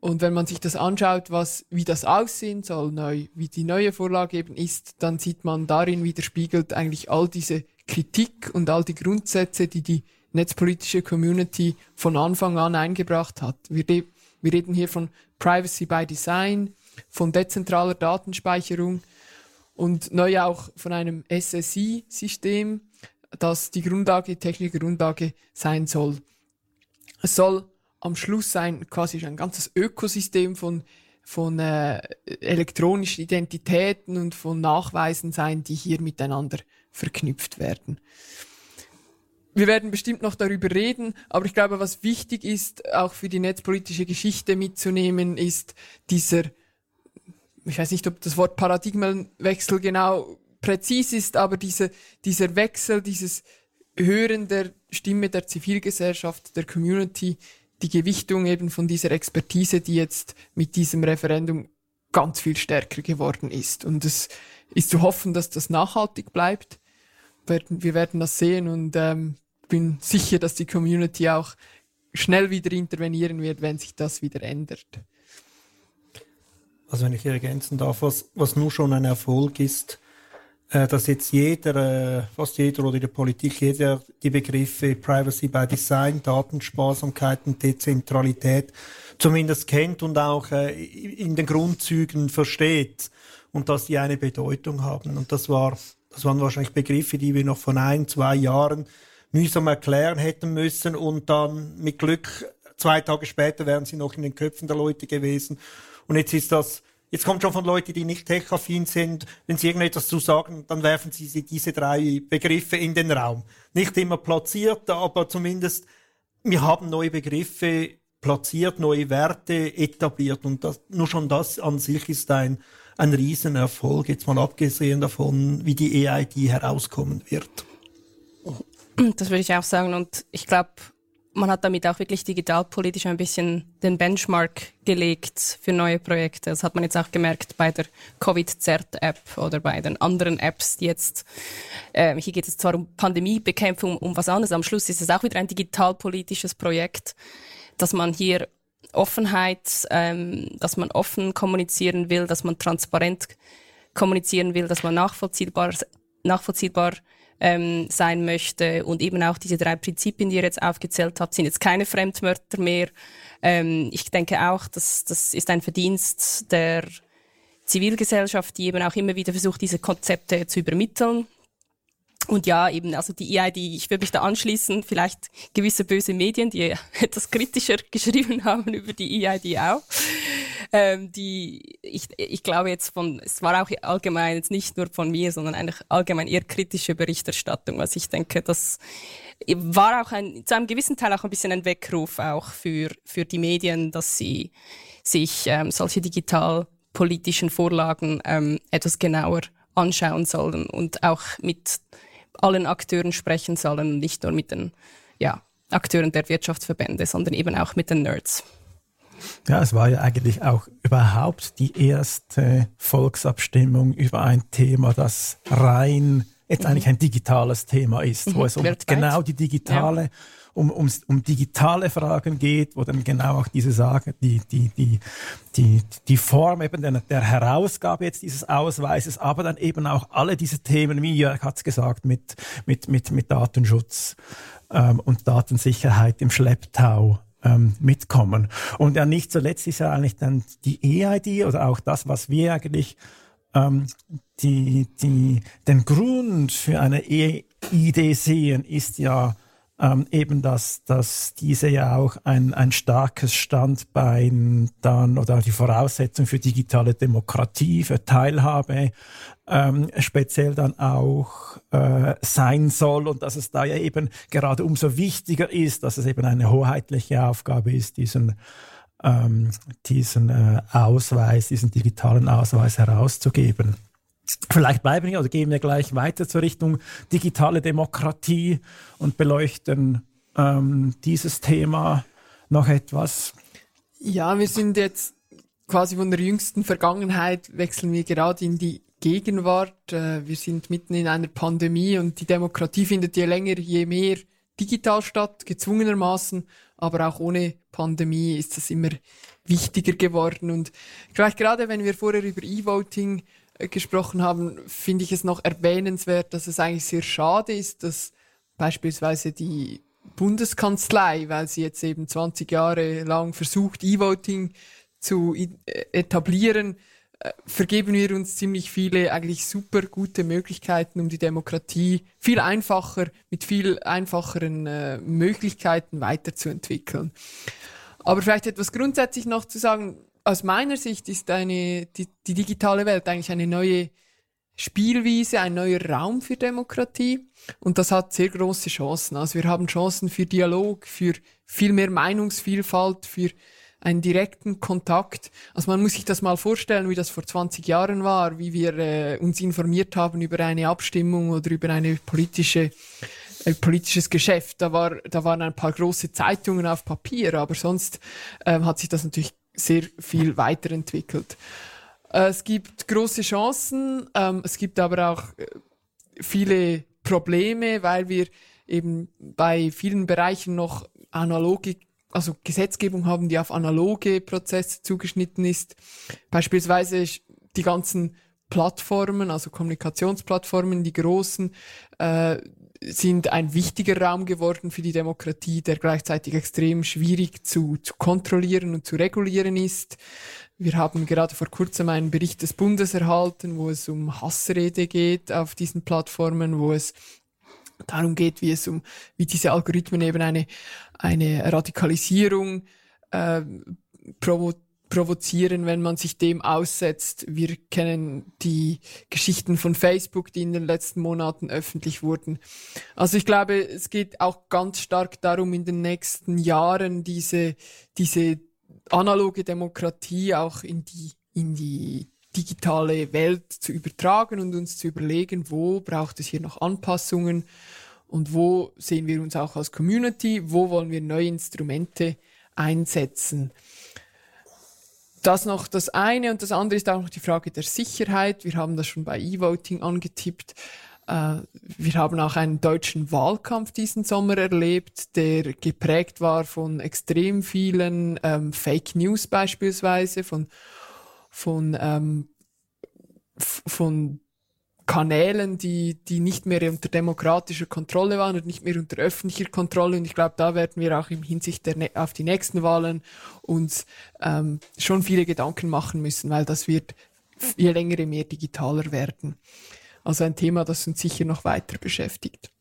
F: Und wenn man sich das anschaut, was, wie das aussehen soll, neu, wie die neue Vorlage eben ist, dann sieht man darin widerspiegelt eigentlich all diese Kritik und all die Grundsätze, die die netzpolitische Community von Anfang an eingebracht hat. Wir, wir reden hier von Privacy by Design, von dezentraler Datenspeicherung und neu auch von einem SSI-System, das die Grundlage, technische Grundlage sein soll. Es soll am Schluss sein quasi ein ganzes Ökosystem von von äh, elektronischen Identitäten und von Nachweisen sein, die hier miteinander verknüpft werden. Wir werden bestimmt noch darüber reden, aber ich glaube, was wichtig ist, auch für die netzpolitische Geschichte mitzunehmen, ist dieser, ich weiß nicht, ob das Wort Paradigmenwechsel genau präzis ist, aber diese, dieser Wechsel, dieses Hören der Stimme der Zivilgesellschaft, der Community, die Gewichtung eben von dieser Expertise, die jetzt mit diesem Referendum ganz viel stärker geworden ist. Und es ist zu hoffen, dass das nachhaltig bleibt. Wir werden das sehen und ähm, bin sicher, dass die Community auch schnell wieder intervenieren wird, wenn sich das wieder ändert.
A: Also wenn ich hier ergänzen darf, was, was nur schon ein Erfolg ist, dass jetzt jeder, äh, fast jeder oder in der Politik, jeder die Begriffe Privacy by Design, Datensparsamkeit und Dezentralität zumindest kennt und auch äh, in den Grundzügen versteht und dass die eine Bedeutung haben. Und das war, das waren wahrscheinlich Begriffe, die wir noch von ein, zwei Jahren mühsam erklären hätten müssen und dann mit Glück zwei Tage später wären sie noch in den Köpfen der Leute gewesen. Und jetzt ist das Jetzt kommt schon von Leuten, die nicht tech-affin sind. Wenn sie irgendetwas zu sagen, dann werfen sie diese drei Begriffe in den Raum. Nicht immer platziert, aber zumindest wir haben neue Begriffe platziert, neue Werte etabliert und das, nur schon das an sich ist ein, ein Riesenerfolg, jetzt mal abgesehen davon, wie die EID herauskommen wird.
E: Das würde ich auch sagen und ich glaube, man hat damit auch wirklich digitalpolitisch ein bisschen den Benchmark gelegt für neue Projekte. Das hat man jetzt auch gemerkt bei der Covid-Zert-App oder bei den anderen Apps, die jetzt, äh, hier geht es zwar um Pandemiebekämpfung, um was anderes, am Schluss ist es auch wieder ein digitalpolitisches Projekt, dass man hier Offenheit, ähm, dass man offen kommunizieren will, dass man transparent kommunizieren will, dass man nachvollziehbar, nachvollziehbar ähm, sein möchte. Und eben auch diese drei Prinzipien, die ihr jetzt aufgezählt habt, sind jetzt keine Fremdwörter mehr. Ähm, ich denke auch, dass das ist ein Verdienst der Zivilgesellschaft, die eben auch immer wieder versucht, diese Konzepte zu übermitteln. Und ja, eben, also die EID, ich würde mich da anschließen, vielleicht gewisse böse Medien, die *laughs* etwas kritischer geschrieben haben über die EID auch ähm, die ich, ich glaube jetzt von, es war auch allgemein jetzt nicht nur von mir, sondern eigentlich allgemein eher kritische Berichterstattung, was ich denke, das war auch ein, zu einem gewissen Teil auch ein bisschen ein Weckruf auch für, für die Medien, dass sie sich ähm, solche digitalpolitischen Vorlagen ähm, etwas genauer anschauen sollen und auch mit allen Akteuren sprechen sollen nicht nur mit den ja, Akteuren der Wirtschaftsverbände, sondern eben auch mit den Nerds.
D: Ja, es war ja eigentlich auch überhaupt die erste Volksabstimmung über ein Thema, das rein jetzt mhm. eigentlich ein digitales Thema ist, wo mhm. es um Weltweit. genau die digitale, ja. um, um, um digitale Fragen geht, wo dann genau auch diese Sage, die, die, die, die, die Form eben der, der Herausgabe jetzt dieses Ausweises, aber dann eben auch alle diese Themen, wie Jörg hat es gesagt, mit, mit, mit, mit Datenschutz ähm, und Datensicherheit im Schlepptau ähm, mitkommen. Und ja, nicht zuletzt ist ja eigentlich dann die EID oder auch das, was wir eigentlich ähm, die, die, den Grund für eine EID sehen, ist ja ähm, eben, dass, dass diese ja auch ein, ein starkes Standbein dann oder die Voraussetzung für digitale Demokratie, für Teilhabe ähm, speziell dann auch äh, sein soll und dass es da ja eben gerade umso wichtiger ist, dass es eben eine hoheitliche Aufgabe ist, diesen ähm, diesen äh, Ausweis, diesen digitalen Ausweis herauszugeben. Vielleicht bleiben wir oder gehen wir gleich weiter zur Richtung digitale Demokratie und beleuchten ähm, dieses Thema noch etwas.
F: Ja, wir sind jetzt quasi von der jüngsten Vergangenheit wechseln wir gerade in die Gegenwart. Äh, wir sind mitten in einer Pandemie und die Demokratie findet je länger, je mehr digital statt, gezwungenermaßen, aber auch ohne Pandemie ist das immer wichtiger geworden. Und vielleicht gerade wenn wir vorher über E-Voting gesprochen haben, finde ich es noch erwähnenswert, dass es eigentlich sehr schade ist, dass beispielsweise die Bundeskanzlei, weil sie jetzt eben 20 Jahre lang versucht, E-Voting zu äh, etablieren, äh, vergeben wir uns ziemlich viele eigentlich super gute Möglichkeiten, um die Demokratie viel einfacher, mit viel einfacheren äh, Möglichkeiten weiterzuentwickeln. Aber vielleicht etwas grundsätzlich noch zu sagen, aus meiner Sicht ist eine, die, die digitale Welt eigentlich eine neue Spielwiese, ein neuer Raum für Demokratie und das hat sehr große Chancen. Also wir haben Chancen für Dialog, für viel mehr Meinungsvielfalt, für einen direkten Kontakt. Also man muss sich das mal vorstellen, wie das vor 20 Jahren war, wie wir äh, uns informiert haben über eine Abstimmung oder über eine politische ein politisches Geschäft. Da war, da waren ein paar große Zeitungen auf Papier, aber sonst ähm, hat sich das natürlich sehr viel weiterentwickelt. Äh, es gibt große Chancen, ähm, es gibt aber auch äh, viele Probleme, weil wir eben bei vielen Bereichen noch analoge, also Gesetzgebung haben, die auf analoge Prozesse zugeschnitten ist. Beispielsweise die ganzen Plattformen, also Kommunikationsplattformen, die großen, äh, sind ein wichtiger Raum geworden für die Demokratie, der gleichzeitig extrem schwierig zu, zu kontrollieren und zu regulieren ist. Wir haben gerade vor kurzem einen Bericht des Bundes erhalten, wo es um Hassrede geht auf diesen Plattformen, wo es darum geht, wie es um, wie diese Algorithmen eben eine, eine Radikalisierung äh, provozieren provozieren, wenn man sich dem aussetzt. Wir kennen die Geschichten von Facebook, die in den letzten Monaten öffentlich wurden. Also ich glaube, es geht auch ganz stark darum, in den nächsten Jahren diese, diese analoge Demokratie auch in die, in die digitale Welt zu übertragen und uns zu überlegen, wo braucht es hier noch Anpassungen und wo sehen wir uns auch als Community, wo wollen wir neue Instrumente einsetzen das noch das eine und das andere ist auch noch die Frage der Sicherheit. Wir haben das schon bei E-Voting angetippt. Äh, wir haben auch einen deutschen Wahlkampf diesen Sommer erlebt, der geprägt war von extrem vielen ähm, Fake News beispielsweise, von, von, ähm, von Kanälen, die, die nicht mehr unter demokratischer Kontrolle waren und nicht mehr unter öffentlicher Kontrolle. Und ich glaube, da werden wir auch im Hinsicht der, auf die nächsten Wahlen uns ähm, schon viele Gedanken machen müssen, weil das wird je länger, je mehr digitaler werden. Also ein Thema, das uns sicher noch weiter beschäftigt.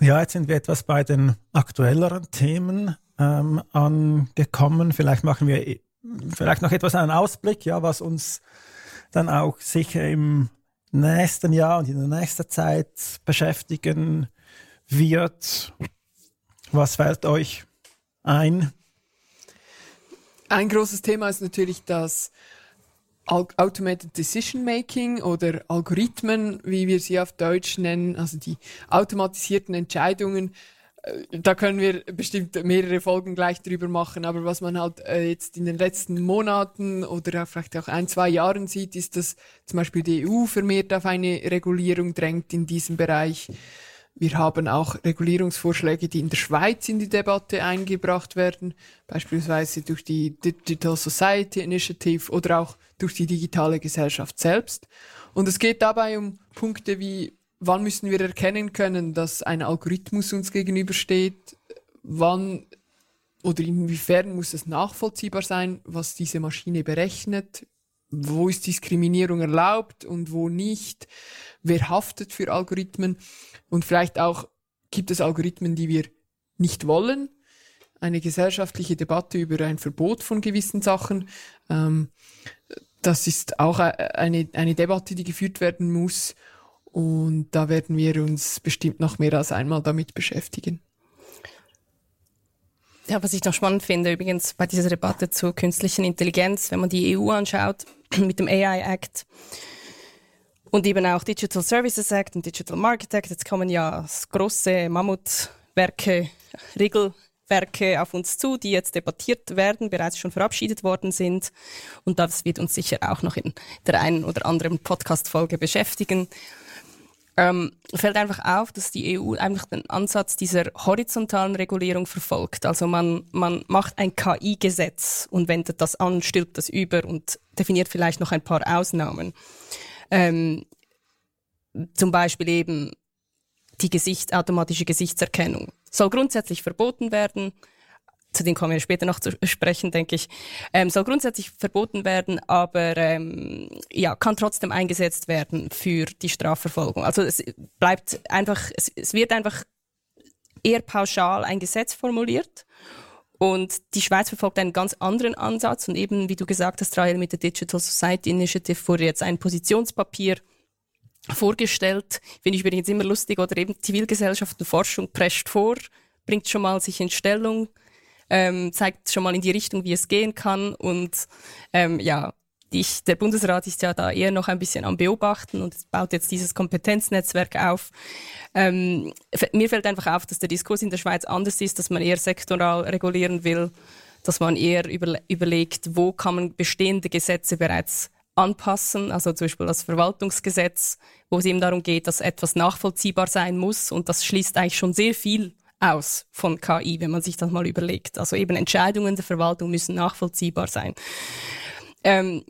D: Ja, jetzt sind wir etwas bei den aktuelleren Themen ähm, angekommen. Vielleicht machen wir vielleicht noch etwas einen Ausblick, ja, was uns dann auch sicher im nächsten Jahr und in der nächsten Zeit beschäftigen wird. Was fällt euch ein?
F: Ein großes Thema ist natürlich das Automated Decision Making oder Algorithmen, wie wir sie auf Deutsch nennen, also die automatisierten Entscheidungen, da können wir bestimmt mehrere Folgen gleich drüber machen, aber was man halt äh, jetzt in den letzten Monaten oder vielleicht auch ein, zwei Jahren sieht, ist, dass zum Beispiel die EU vermehrt auf eine Regulierung drängt in diesem Bereich. Wir haben auch Regulierungsvorschläge, die in der Schweiz in die Debatte eingebracht werden, beispielsweise durch die Digital Society Initiative oder auch durch die digitale Gesellschaft selbst. Und es geht dabei um Punkte wie wann müssen wir erkennen können, dass ein Algorithmus uns gegenübersteht? Wann oder inwiefern muss es nachvollziehbar sein, was diese Maschine berechnet? Wo ist Diskriminierung erlaubt und wo nicht? Wer haftet für Algorithmen? Und vielleicht auch, gibt es Algorithmen, die wir nicht wollen? Eine gesellschaftliche Debatte über ein Verbot von gewissen Sachen. Ähm, das ist auch eine, eine Debatte, die geführt werden muss. Und da werden wir uns bestimmt noch mehr als einmal damit beschäftigen.
E: Ja, was ich noch spannend finde, übrigens bei dieser Debatte zur künstlichen Intelligenz, wenn man die EU anschaut, *clears throat* mit dem AI Act und eben auch Digital Services Act und Digital Market Act, jetzt kommen ja große Mammutwerke, Regelwerke auf uns zu, die jetzt debattiert werden, bereits schon verabschiedet worden sind. Und das wird uns sicher auch noch in der einen oder anderen Podcast-Folge beschäftigen ähm, fällt einfach auf, dass die EU einfach den Ansatz dieser horizontalen Regulierung verfolgt. Also man, man macht ein KI-Gesetz und wendet das an, stülpt das über und definiert vielleicht noch ein paar Ausnahmen. Ähm, zum Beispiel eben die Gesicht, automatische Gesichtserkennung soll grundsätzlich verboten werden zu dem kommen wir später noch zu sprechen, denke ich, ähm, soll grundsätzlich verboten werden, aber ähm, ja, kann trotzdem eingesetzt werden für die Strafverfolgung. Also es bleibt einfach, es, es wird einfach eher pauschal ein Gesetz formuliert. Und die Schweiz verfolgt einen ganz anderen Ansatz und eben, wie du gesagt hast, Rahel, mit der Digital Society Initiative wurde jetzt ein Positionspapier vorgestellt. Finde ich übrigens immer lustig, oder eben Zivilgesellschaft und Forschung prescht vor, bringt schon mal sich in Stellung, ähm, zeigt schon mal in die Richtung, wie es gehen kann. Und ähm, ja, ich, der Bundesrat ist ja da eher noch ein bisschen am Beobachten und baut jetzt dieses Kompetenznetzwerk auf. Ähm, mir fällt einfach auf, dass der Diskurs in der Schweiz anders ist, dass man eher sektoral regulieren will, dass man eher über, überlegt, wo kann man bestehende Gesetze bereits anpassen, also zum Beispiel das Verwaltungsgesetz, wo es eben darum geht, dass etwas nachvollziehbar sein muss und das schließt eigentlich schon sehr viel aus von KI, wenn man sich das mal überlegt. Also eben Entscheidungen der Verwaltung müssen nachvollziehbar sein. Ähm,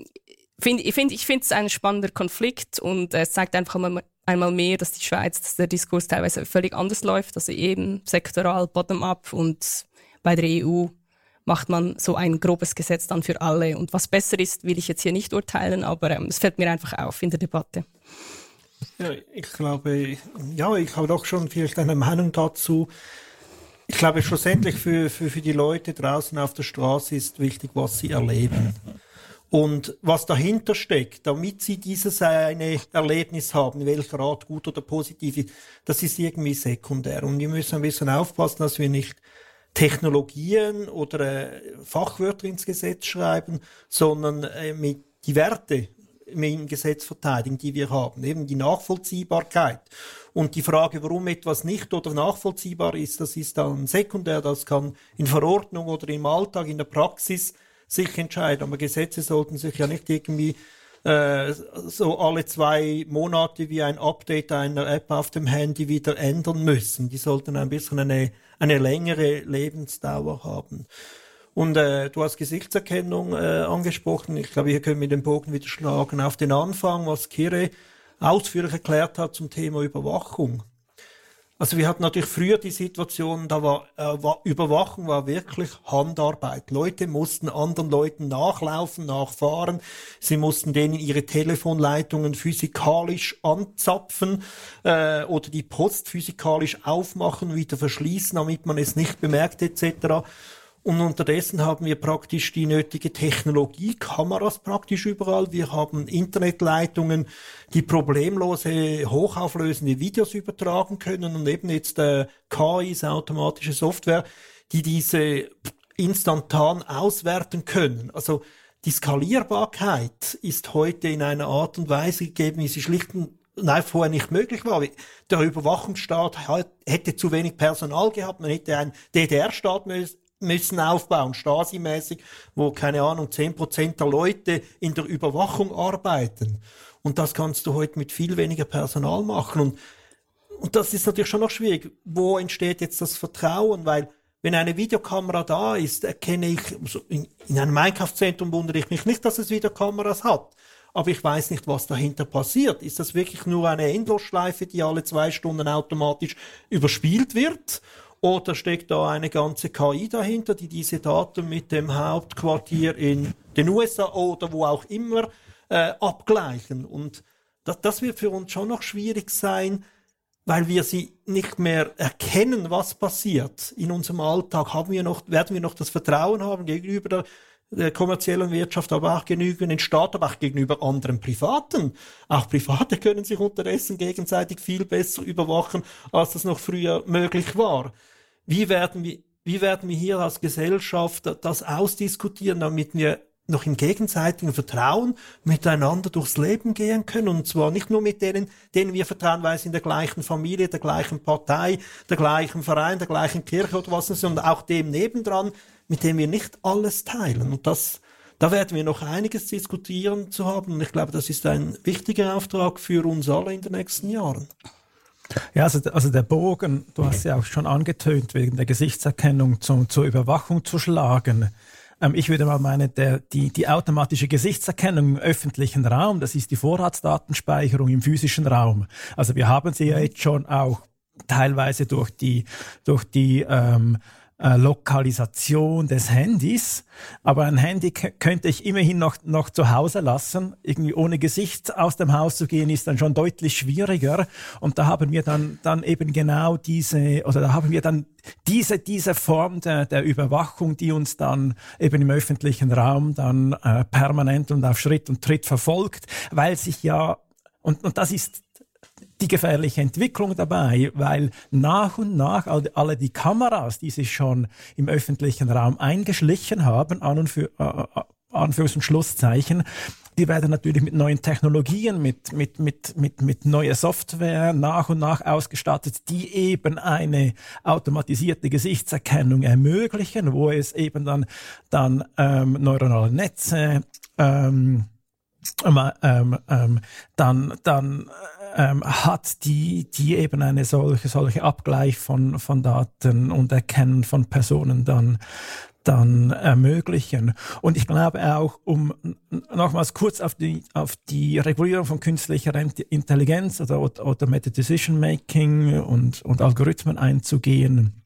E: find, ich finde ich es ein spannender Konflikt und es zeigt einfach mal, einmal mehr, dass die Schweiz, dass der Diskurs teilweise völlig anders läuft, also eben sektoral, bottom-up und bei der EU macht man so ein grobes Gesetz dann für alle. Und was besser ist, will ich jetzt hier nicht urteilen, aber ähm, es fällt mir einfach auf in der Debatte.
A: Ja, ich glaube, ja, ich habe doch schon vielleicht eine Meinung dazu. Ich glaube, schlussendlich für, für, für die Leute draußen auf der Straße ist wichtig, was sie erleben. Und was dahinter steckt, damit sie dieses eine Erlebnis haben, welcher Art gut oder positiv ist, das ist irgendwie sekundär. Und wir müssen ein bisschen aufpassen, dass wir nicht Technologien oder äh, Fachwörter ins Gesetz schreiben, sondern äh, mit die Werte im Gesetz verteidigen, die wir haben. Eben die Nachvollziehbarkeit. Und die Frage, warum etwas nicht oder nachvollziehbar ist, das ist dann sekundär, das kann in Verordnung oder im Alltag, in der Praxis sich entscheiden. Aber Gesetze sollten sich ja nicht irgendwie äh, so alle zwei Monate wie ein Update einer App auf dem Handy wieder ändern müssen. Die sollten ein bisschen eine, eine längere Lebensdauer haben. Und äh, du hast Gesichtserkennung äh, angesprochen. Ich glaube, hier können wir den Bogen wieder schlagen auf den Anfang, was Kire ausführlich erklärt hat zum Thema Überwachung. Also wir hatten natürlich früher die Situation, da war, äh, war Überwachung war wirklich Handarbeit. Leute mussten anderen Leuten nachlaufen, nachfahren. Sie mussten denen ihre Telefonleitungen physikalisch anzapfen äh, oder die Post physikalisch aufmachen, wieder verschließen, damit man es nicht bemerkt etc. Und unterdessen haben wir praktisch die nötige Technologie, Kameras praktisch überall. Wir haben Internetleitungen, die problemlose, hochauflösende Videos übertragen können und eben jetzt äh, KIs, automatische Software, die diese instantan auswerten können. Also die Skalierbarkeit ist heute in einer Art und Weise gegeben, wie sie schlicht und nein, vorher nicht möglich war. Der Überwachungsstaat hätte zu wenig Personal gehabt, man hätte einen DDR-Staat müssen aufbauen, Stasi-mäßig, wo, keine Ahnung, zehn Prozent der Leute in der Überwachung arbeiten. Und das kannst du heute mit viel weniger Personal machen. Und, und das ist natürlich schon noch schwierig. Wo entsteht jetzt das Vertrauen? Weil, wenn eine Videokamera da ist, erkenne ich, in, in einem Einkaufszentrum wundere ich mich nicht, dass es Videokameras hat. aber ich weiß nicht, was dahinter passiert. Ist das wirklich nur eine Endlosschleife, die alle zwei Stunden automatisch überspielt wird? Oder steckt da eine ganze KI dahinter, die diese Daten mit dem Hauptquartier in den USA oder wo auch immer äh, abgleichen? Und das, das wird für uns schon noch schwierig sein, weil wir sie nicht mehr erkennen, was passiert in unserem Alltag, haben wir noch, werden wir noch das Vertrauen haben gegenüber der, der kommerziellen Wirtschaft, aber auch gegenüber den Staat, aber auch gegenüber anderen Privaten. Auch Private können sich unterdessen gegenseitig viel besser überwachen, als das noch früher möglich war. Wie werden wir, wie werden wir hier als Gesellschaft das ausdiskutieren, damit wir noch im gegenseitigen Vertrauen miteinander durchs Leben gehen können. Und zwar nicht nur mit denen, denen wir vertrauen, weil sie in der gleichen Familie, der gleichen Partei, der gleichen Verein, der gleichen Kirche oder was, sondern auch dem nebendran, mit dem wir nicht alles teilen. Und das, da werden wir noch einiges diskutieren zu haben. Und ich glaube, das ist ein wichtiger Auftrag für uns alle in den nächsten Jahren.
D: Ja, also, also der Bogen, du hast ja auch schon angetönt, wegen der Gesichtserkennung zum, zur Überwachung zu schlagen. Ähm, ich würde mal meinen, der, die, die automatische Gesichtserkennung im öffentlichen Raum, das ist die Vorratsdatenspeicherung im physischen Raum. Also wir haben sie ja jetzt schon auch teilweise durch die, durch die ähm, äh, Lokalisation des Handys. Aber ein Handy könnte ich immerhin noch, noch zu Hause lassen. Irgendwie ohne Gesicht aus dem Haus zu gehen, ist dann schon deutlich schwieriger. Und da haben wir dann, dann eben genau diese, oder da haben wir dann diese, diese Form der, der Überwachung, die uns dann eben im öffentlichen Raum dann äh, permanent und auf Schritt und Tritt verfolgt, weil sich ja, und, und das ist die gefährliche Entwicklung dabei, weil nach und nach alle die Kameras, die sich schon im öffentlichen Raum eingeschlichen haben, an und für, äh, äh, Anführungs- und Schlusszeichen, die werden natürlich mit neuen Technologien, mit, mit, mit, mit, mit neuer Software nach und nach ausgestattet, die eben eine automatisierte Gesichtserkennung ermöglichen, wo es eben dann, dann ähm, neuronale Netze, ähm, ähm, ähm, dann, dann ähm, hat, die, die eben eine solche, solche Abgleich von, von Daten und Erkennen von Personen dann, dann ermöglichen. Und ich glaube auch, um nochmals kurz auf die, auf die Regulierung von künstlicher Intelligenz oder Automated Decision Making und, und Algorithmen einzugehen,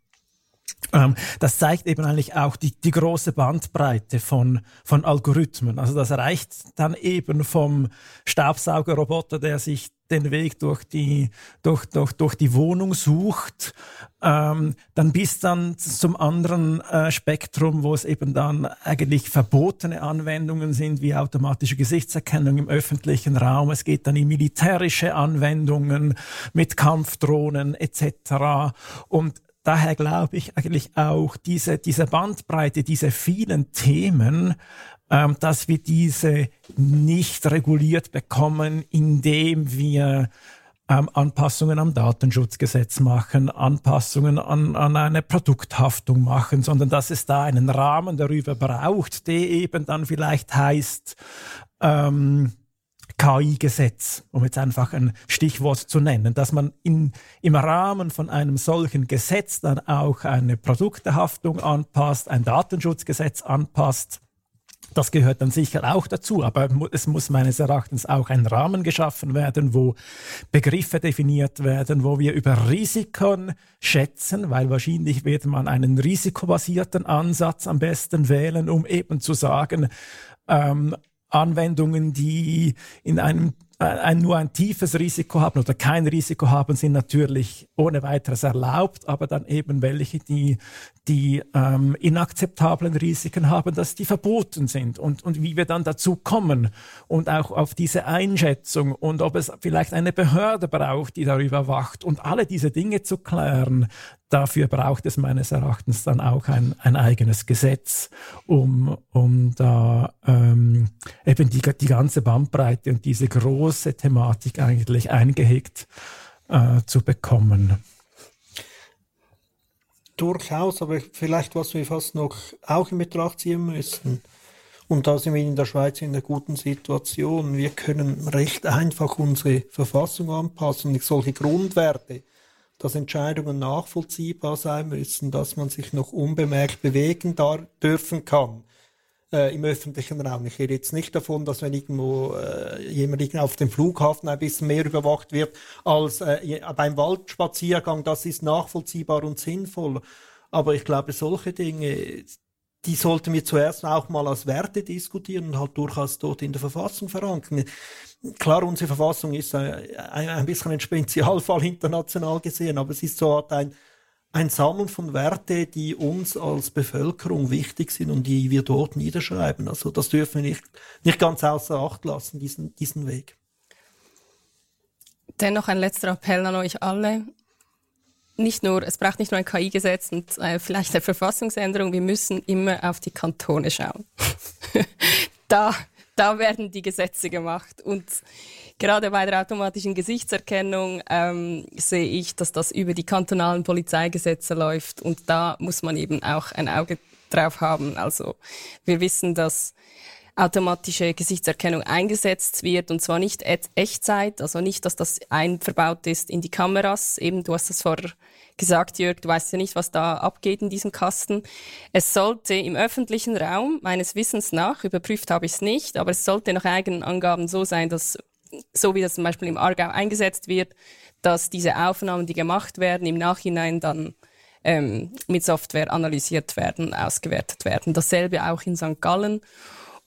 D: das zeigt eben eigentlich auch die, die große Bandbreite von, von Algorithmen. Also das reicht dann eben vom Staubsaugerroboter, der sich den Weg durch die, durch, durch, durch die Wohnung sucht, ähm, dann bis dann zum anderen äh, Spektrum, wo es eben dann eigentlich verbotene Anwendungen sind, wie automatische Gesichtserkennung im öffentlichen Raum. Es geht dann in militärische Anwendungen mit Kampfdrohnen etc. Und daher glaube ich eigentlich auch diese, diese Bandbreite, diese vielen Themen, ähm, dass wir diese nicht reguliert bekommen, indem wir ähm, Anpassungen am Datenschutzgesetz machen, Anpassungen an, an eine Produkthaftung machen, sondern dass es da einen Rahmen darüber braucht, der eben dann vielleicht heißt, ähm, KI-Gesetz, um jetzt einfach ein Stichwort zu nennen, dass man in, im Rahmen von einem solchen Gesetz dann auch eine Produktehaftung anpasst, ein Datenschutzgesetz anpasst. Das gehört dann sicher auch dazu, aber es muss meines Erachtens auch ein Rahmen geschaffen werden, wo Begriffe definiert werden, wo wir über Risiken schätzen, weil wahrscheinlich wird man einen risikobasierten Ansatz am besten wählen, um eben zu sagen, ähm, Anwendungen, die in einem ein, nur ein tiefes Risiko haben oder kein Risiko haben, sind natürlich ohne weiteres erlaubt, aber dann eben welche, die, die ähm, inakzeptablen Risiken haben, dass die verboten sind. Und, und wie wir dann dazu kommen und auch auf diese Einschätzung und ob es vielleicht eine Behörde braucht, die darüber wacht und alle diese Dinge zu klären, dafür braucht es meines Erachtens dann auch ein, ein eigenes Gesetz, um, um da ähm, eben die, die ganze Bandbreite und diese große Thematik eigentlich eingehegt äh, zu bekommen.
A: Durchaus, aber vielleicht was wir fast noch auch in Betracht ziehen müssen. Und da sind wir in der Schweiz in einer guten Situation. Wir können recht einfach unsere Verfassung anpassen, solche Grundwerte dass Entscheidungen nachvollziehbar sein müssen, dass man sich noch unbemerkt bewegen dürfen kann. äh, im öffentlichen Raum. Ich rede jetzt nicht davon, dass wenn irgendwo äh, jemand auf dem Flughafen ein bisschen mehr überwacht wird als äh, beim Waldspaziergang. Das ist nachvollziehbar und sinnvoll. Aber ich glaube, solche Dinge, die sollten wir zuerst auch mal als Werte diskutieren und halt durchaus dort in der Verfassung verankern. Klar, unsere Verfassung ist ein, ein bisschen ein Spezialfall international gesehen, aber es ist so ein, ein Sammeln von Werte, die uns als Bevölkerung wichtig sind und die wir dort niederschreiben. Also das dürfen wir nicht, nicht ganz außer Acht lassen, diesen, diesen Weg.
E: Dennoch ein letzter Appell an euch alle nicht nur, es braucht nicht nur ein KI-Gesetz und äh, vielleicht eine Verfassungsänderung, wir müssen immer auf die Kantone schauen. *laughs* da, da werden die Gesetze gemacht. Und gerade bei der automatischen Gesichtserkennung ähm, sehe ich, dass das über die kantonalen Polizeigesetze läuft. Und da muss man eben auch ein Auge drauf haben. Also wir wissen, dass automatische Gesichtserkennung eingesetzt wird und zwar nicht Echtzeit, also nicht, dass das einverbaut ist in die Kameras. Eben, du hast es vorher gesagt, Jörg, du weißt ja nicht, was da abgeht in diesem Kasten. Es sollte im öffentlichen Raum, meines Wissens nach, überprüft habe ich es nicht, aber es sollte nach eigenen Angaben so sein, dass, so wie das zum Beispiel im Aargau eingesetzt wird, dass diese Aufnahmen, die gemacht werden, im Nachhinein dann ähm, mit Software analysiert werden, ausgewertet werden. Dasselbe auch in St. Gallen.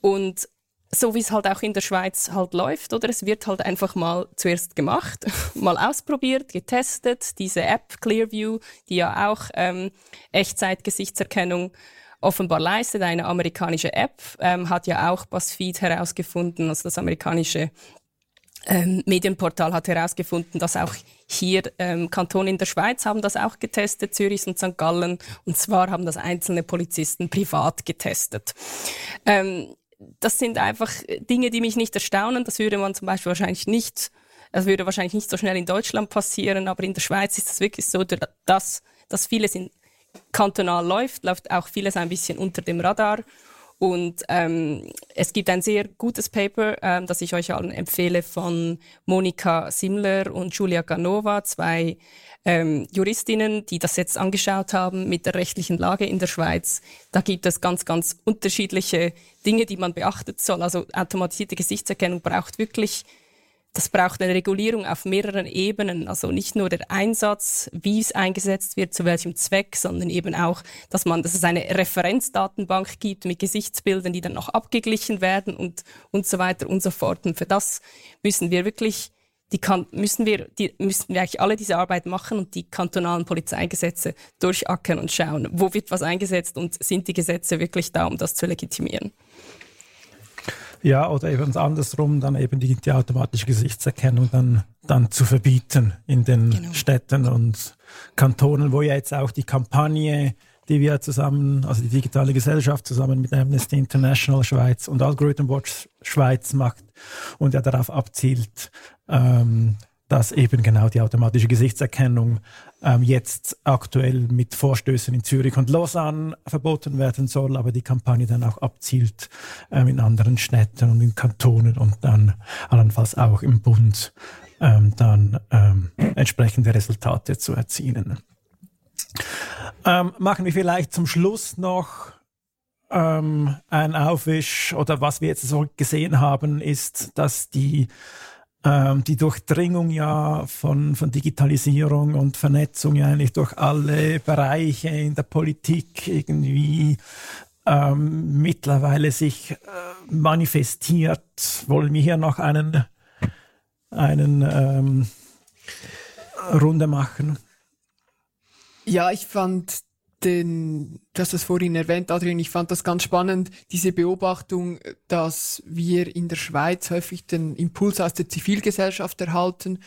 E: Und so wie es halt auch in der Schweiz halt läuft, oder? Es wird halt einfach mal zuerst gemacht, *laughs* mal ausprobiert, getestet. Diese App Clearview, die ja auch ähm, Echtzeit-Gesichtserkennung offenbar leistet, eine amerikanische App, ähm, hat ja auch BuzzFeed herausgefunden, also das amerikanische ähm, Medienportal hat herausgefunden, dass auch hier ähm, Kantone in der Schweiz haben das auch getestet, Zürich und St. Gallen, und zwar haben das einzelne Polizisten privat getestet. Ähm, das sind einfach Dinge, die mich nicht erstaunen. Das würde man zum Beispiel wahrscheinlich nicht, das würde wahrscheinlich nicht so schnell in Deutschland passieren, aber in der Schweiz ist es wirklich so, dass, dass vieles in kantonal läuft, läuft auch vieles ein bisschen unter dem Radar. Und ähm, es gibt ein sehr gutes Paper, ähm, das ich euch allen empfehle, von Monika Simler und Julia Ganova, zwei ähm, Juristinnen, die das jetzt angeschaut haben mit der rechtlichen Lage in der Schweiz. Da gibt es ganz, ganz unterschiedliche Dinge, die man beachten soll. Also automatisierte Gesichtserkennung braucht wirklich das braucht eine Regulierung auf mehreren Ebenen. Also nicht nur der Einsatz, wie es eingesetzt wird, zu welchem Zweck, sondern eben auch, dass man, dass es eine Referenzdatenbank gibt mit Gesichtsbildern, die dann noch abgeglichen werden und, und so weiter und so fort. Und für das müssen wir wirklich die kann, müssen wir, die, müssen wir eigentlich alle diese Arbeit machen und die kantonalen Polizeigesetze durchackern und schauen, wo wird was eingesetzt und sind die Gesetze wirklich da, um das zu legitimieren.
D: Ja, oder eben andersrum, dann eben die, die automatische Gesichtserkennung dann, dann zu verbieten in den genau. Städten und Kantonen, wo ja jetzt auch die Kampagne die wir zusammen, also die digitale Gesellschaft zusammen mit Amnesty International Schweiz und Algorithm Watch Schweiz macht und ja darauf abzielt, ähm, dass eben genau die automatische Gesichtserkennung jetzt aktuell mit Vorstößen in Zürich und Lausanne verboten werden soll, aber die Kampagne dann auch abzielt ähm, in anderen Städten und in Kantonen und dann allenfalls auch im Bund ähm, dann ähm, entsprechende Resultate zu erzielen. Ähm, machen wir vielleicht zum Schluss noch ähm, einen Aufwisch oder was wir jetzt so gesehen haben, ist, dass die ähm, die Durchdringung ja von, von Digitalisierung und Vernetzung ja eigentlich durch alle Bereiche in der Politik irgendwie ähm, mittlerweile sich äh, manifestiert. Wollen wir hier noch einen, einen ähm, Runde machen?
F: Ja, ich fand den, du hast das vorhin erwähnt, Adrian, ich fand das ganz spannend, diese Beobachtung, dass wir in der Schweiz häufig den Impuls aus der Zivilgesellschaft erhalten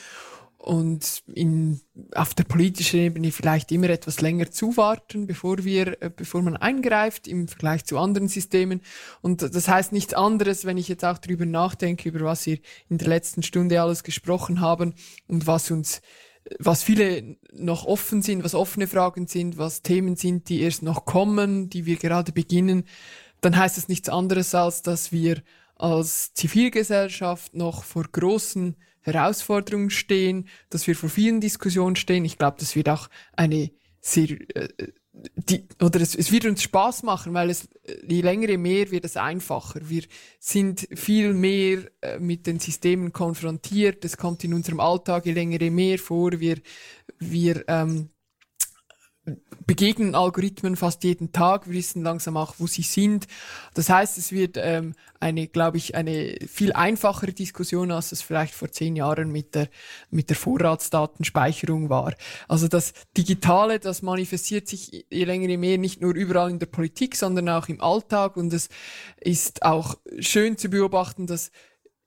F: und in, auf der politischen Ebene vielleicht immer etwas länger zuwarten, bevor wir, äh, bevor man eingreift im Vergleich zu anderen Systemen. Und das heißt nichts anderes, wenn ich jetzt auch darüber nachdenke, über was wir in der letzten Stunde alles gesprochen haben und was uns was viele noch offen sind, was offene Fragen sind, was Themen sind, die erst noch kommen, die wir gerade beginnen, dann heißt es nichts anderes als, dass wir als Zivilgesellschaft noch vor großen Herausforderungen stehen, dass wir vor vielen Diskussionen stehen. Ich glaube, das wird auch eine sehr äh, die, oder es, es wird uns Spaß machen, weil es je länger je mehr wird es einfacher. Wir sind viel mehr äh, mit den Systemen konfrontiert. Es kommt in unserem Alltag je länger je mehr vor. Wir wir ähm, begegnen Algorithmen fast jeden Tag, wir wissen langsam auch, wo sie sind. Das heißt, es wird ähm, eine, glaube ich, eine viel einfachere Diskussion, als es vielleicht vor zehn Jahren mit der, mit der Vorratsdatenspeicherung war. Also das Digitale, das manifestiert sich je länger je mehr nicht nur überall in der Politik, sondern auch im Alltag und es ist auch schön zu beobachten, dass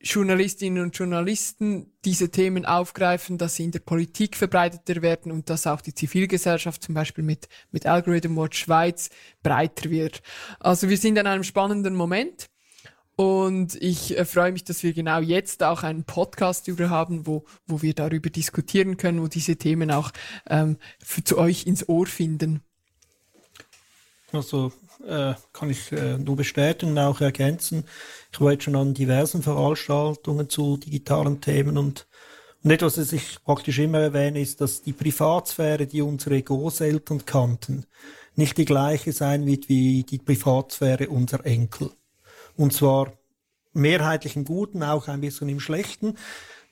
F: Journalistinnen und Journalisten diese Themen aufgreifen, dass sie in der Politik verbreiteter werden und dass auch die Zivilgesellschaft zum Beispiel mit, mit Algorithm Watch Schweiz breiter wird. Also wir sind an einem spannenden Moment und ich äh, freue mich, dass wir genau jetzt auch einen Podcast über haben, wo, wo wir darüber diskutieren können, wo diese Themen auch ähm, für, zu euch ins Ohr finden.
A: Also äh, kann ich äh, nur bestätigen und auch ergänzen. Ich war jetzt schon an diversen Veranstaltungen zu digitalen Themen und, und etwas, was ich praktisch immer erwähne, ist, dass die Privatsphäre, die unsere Großeltern kannten, nicht die gleiche sein wird wie die Privatsphäre unserer Enkel. Und zwar mehrheitlich im Guten, auch ein bisschen im Schlechten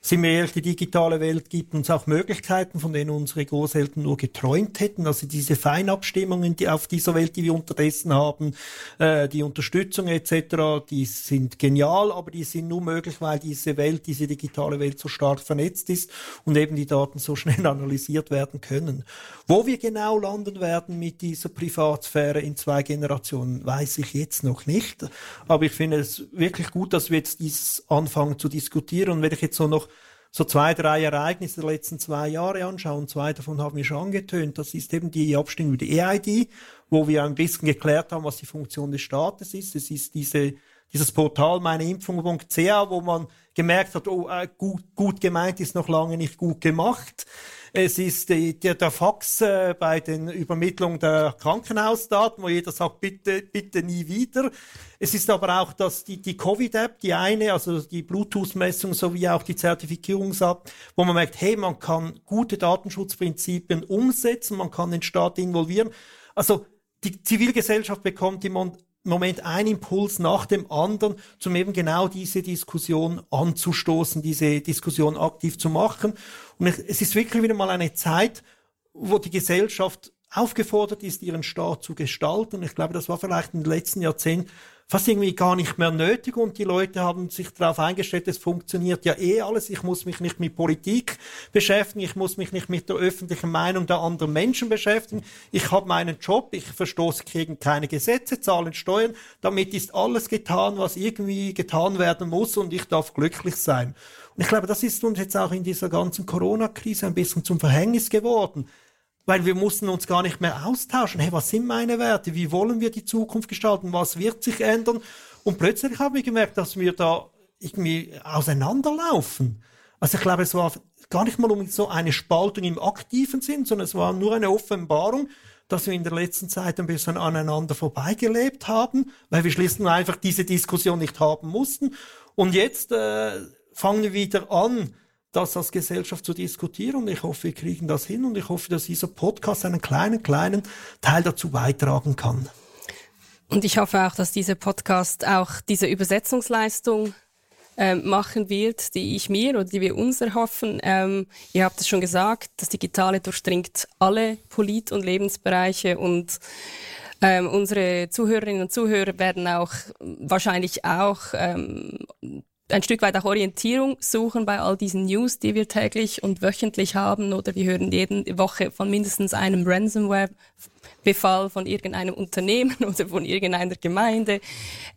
A: sind wir ehrlich, die digitale Welt gibt uns auch Möglichkeiten, von denen unsere Großeltern nur geträumt hätten. Also diese Feinabstimmungen, die auf dieser Welt, die wir unterdessen haben, äh, die Unterstützung etc., die sind genial, aber die sind nur möglich, weil diese Welt, diese digitale Welt so stark vernetzt ist und eben die Daten so *laughs* schnell analysiert werden können. Wo wir genau landen werden mit dieser Privatsphäre in zwei Generationen, weiß ich jetzt noch nicht. Aber ich finde es wirklich gut, dass wir jetzt dies anfangen zu diskutieren. Und wenn ich jetzt so noch so zwei, drei Ereignisse der letzten zwei Jahre anschauen. Zwei davon haben wir schon angetönt. Das ist eben die Abstimmung über die EID, wo wir ein bisschen geklärt haben, was die Funktion des Staates ist. Es ist diese, dieses Portal meineimpfung.ch, wo man gemerkt hat, oh, äh, gut, gut gemeint ist noch lange nicht gut gemacht. Es ist die, der, der Fax äh, bei den Übermittlungen der Krankenhausdaten, wo jeder sagt, bitte, bitte nie wieder. Es ist aber auch, dass die, die Covid-App, die eine, also die Bluetooth-Messung sowie auch die Zertifizierungs-App, wo man merkt, hey, man kann gute Datenschutzprinzipien umsetzen, man kann den Staat involvieren. Also die Zivilgesellschaft bekommt im Moment ein Impuls nach dem anderen, um eben genau diese Diskussion anzustoßen, diese Diskussion aktiv zu machen. Und es ist wirklich wieder mal eine Zeit, wo die Gesellschaft aufgefordert ist, ihren Staat zu gestalten. Ich glaube, das war vielleicht in den letzten Jahrzehnten fast irgendwie gar nicht mehr nötig und die Leute haben sich darauf eingestellt, es funktioniert ja eh alles, ich muss mich nicht mit Politik beschäftigen, ich muss mich nicht mit der öffentlichen Meinung der anderen Menschen beschäftigen, ich habe meinen Job, ich verstoße gegen keine Gesetze, zahlen Steuern, damit ist alles getan, was irgendwie getan werden muss und ich darf glücklich sein. Und ich glaube, das ist uns jetzt auch in dieser ganzen Corona-Krise ein bisschen zum Verhängnis geworden weil wir mussten uns gar nicht mehr austauschen. Hey, was sind meine Werte? Wie wollen wir die Zukunft gestalten? Was wird sich ändern? Und plötzlich haben wir gemerkt, dass wir da irgendwie auseinanderlaufen. Also ich glaube, es war gar nicht mal um so eine Spaltung im aktiven Sinn, sondern es war nur eine Offenbarung, dass wir in der letzten Zeit ein bisschen aneinander vorbeigelebt haben, weil wir schließlich einfach diese Diskussion nicht haben mussten. Und jetzt äh, fangen wir wieder an, das als Gesellschaft zu diskutieren. Und ich hoffe, wir kriegen das hin und ich hoffe, dass dieser Podcast einen kleinen, kleinen Teil dazu beitragen kann.
E: Und ich hoffe auch, dass dieser Podcast auch diese Übersetzungsleistung ähm, machen wird, die ich mir oder die wir uns erhoffen. Ähm, ihr habt es schon gesagt, das Digitale durchdringt alle Polit- und Lebensbereiche und ähm, unsere Zuhörerinnen und Zuhörer werden auch wahrscheinlich auch ähm, ein Stück weit auch Orientierung suchen bei all diesen News, die wir täglich und wöchentlich haben oder wir hören jede Woche von mindestens einem Ransomware Befall von irgendeinem Unternehmen *laughs* oder von irgendeiner Gemeinde.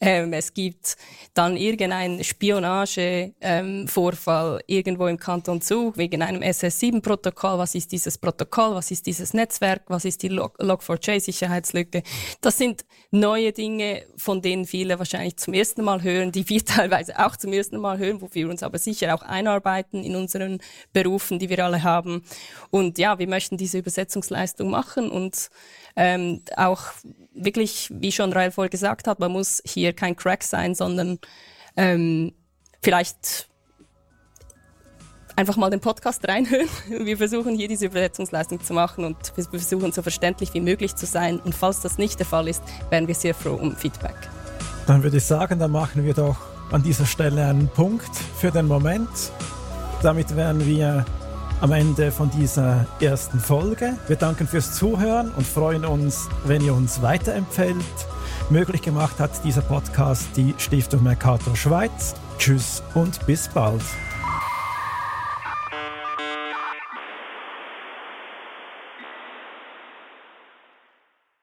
E: Ähm, es gibt dann irgendeinen Spionagevorfall ähm, irgendwo im Kanton Zug wegen einem SS7-Protokoll. Was ist dieses Protokoll? Was ist dieses Netzwerk? Was ist die Log4j-Sicherheitslücke? Das sind neue Dinge, von denen viele wahrscheinlich zum ersten Mal hören, die wir *laughs* teilweise auch zum ersten Mal hören, wo wir uns aber sicher auch einarbeiten in unseren Berufen, die wir alle haben. Und ja, wir möchten diese Übersetzungsleistung machen und ähm, auch wirklich, wie schon Rael vorher gesagt hat, man muss hier kein Crack sein, sondern ähm, vielleicht einfach mal den Podcast reinhören. *laughs* Wir versuchen hier diese Übersetzungsleistung zu machen und wir versuchen so verständlich wie möglich zu sein. Und falls das nicht der Fall ist, wären wir sehr froh um Feedback.
D: Dann würde ich sagen, dann machen wir doch an dieser Stelle einen Punkt für den Moment. Damit wären wir am Ende von dieser ersten Folge. Wir danken fürs Zuhören und freuen uns, wenn ihr uns weiterempfehlt. Möglich gemacht hat dieser Podcast die Stiftung Mercator Schweiz. Tschüss und bis bald.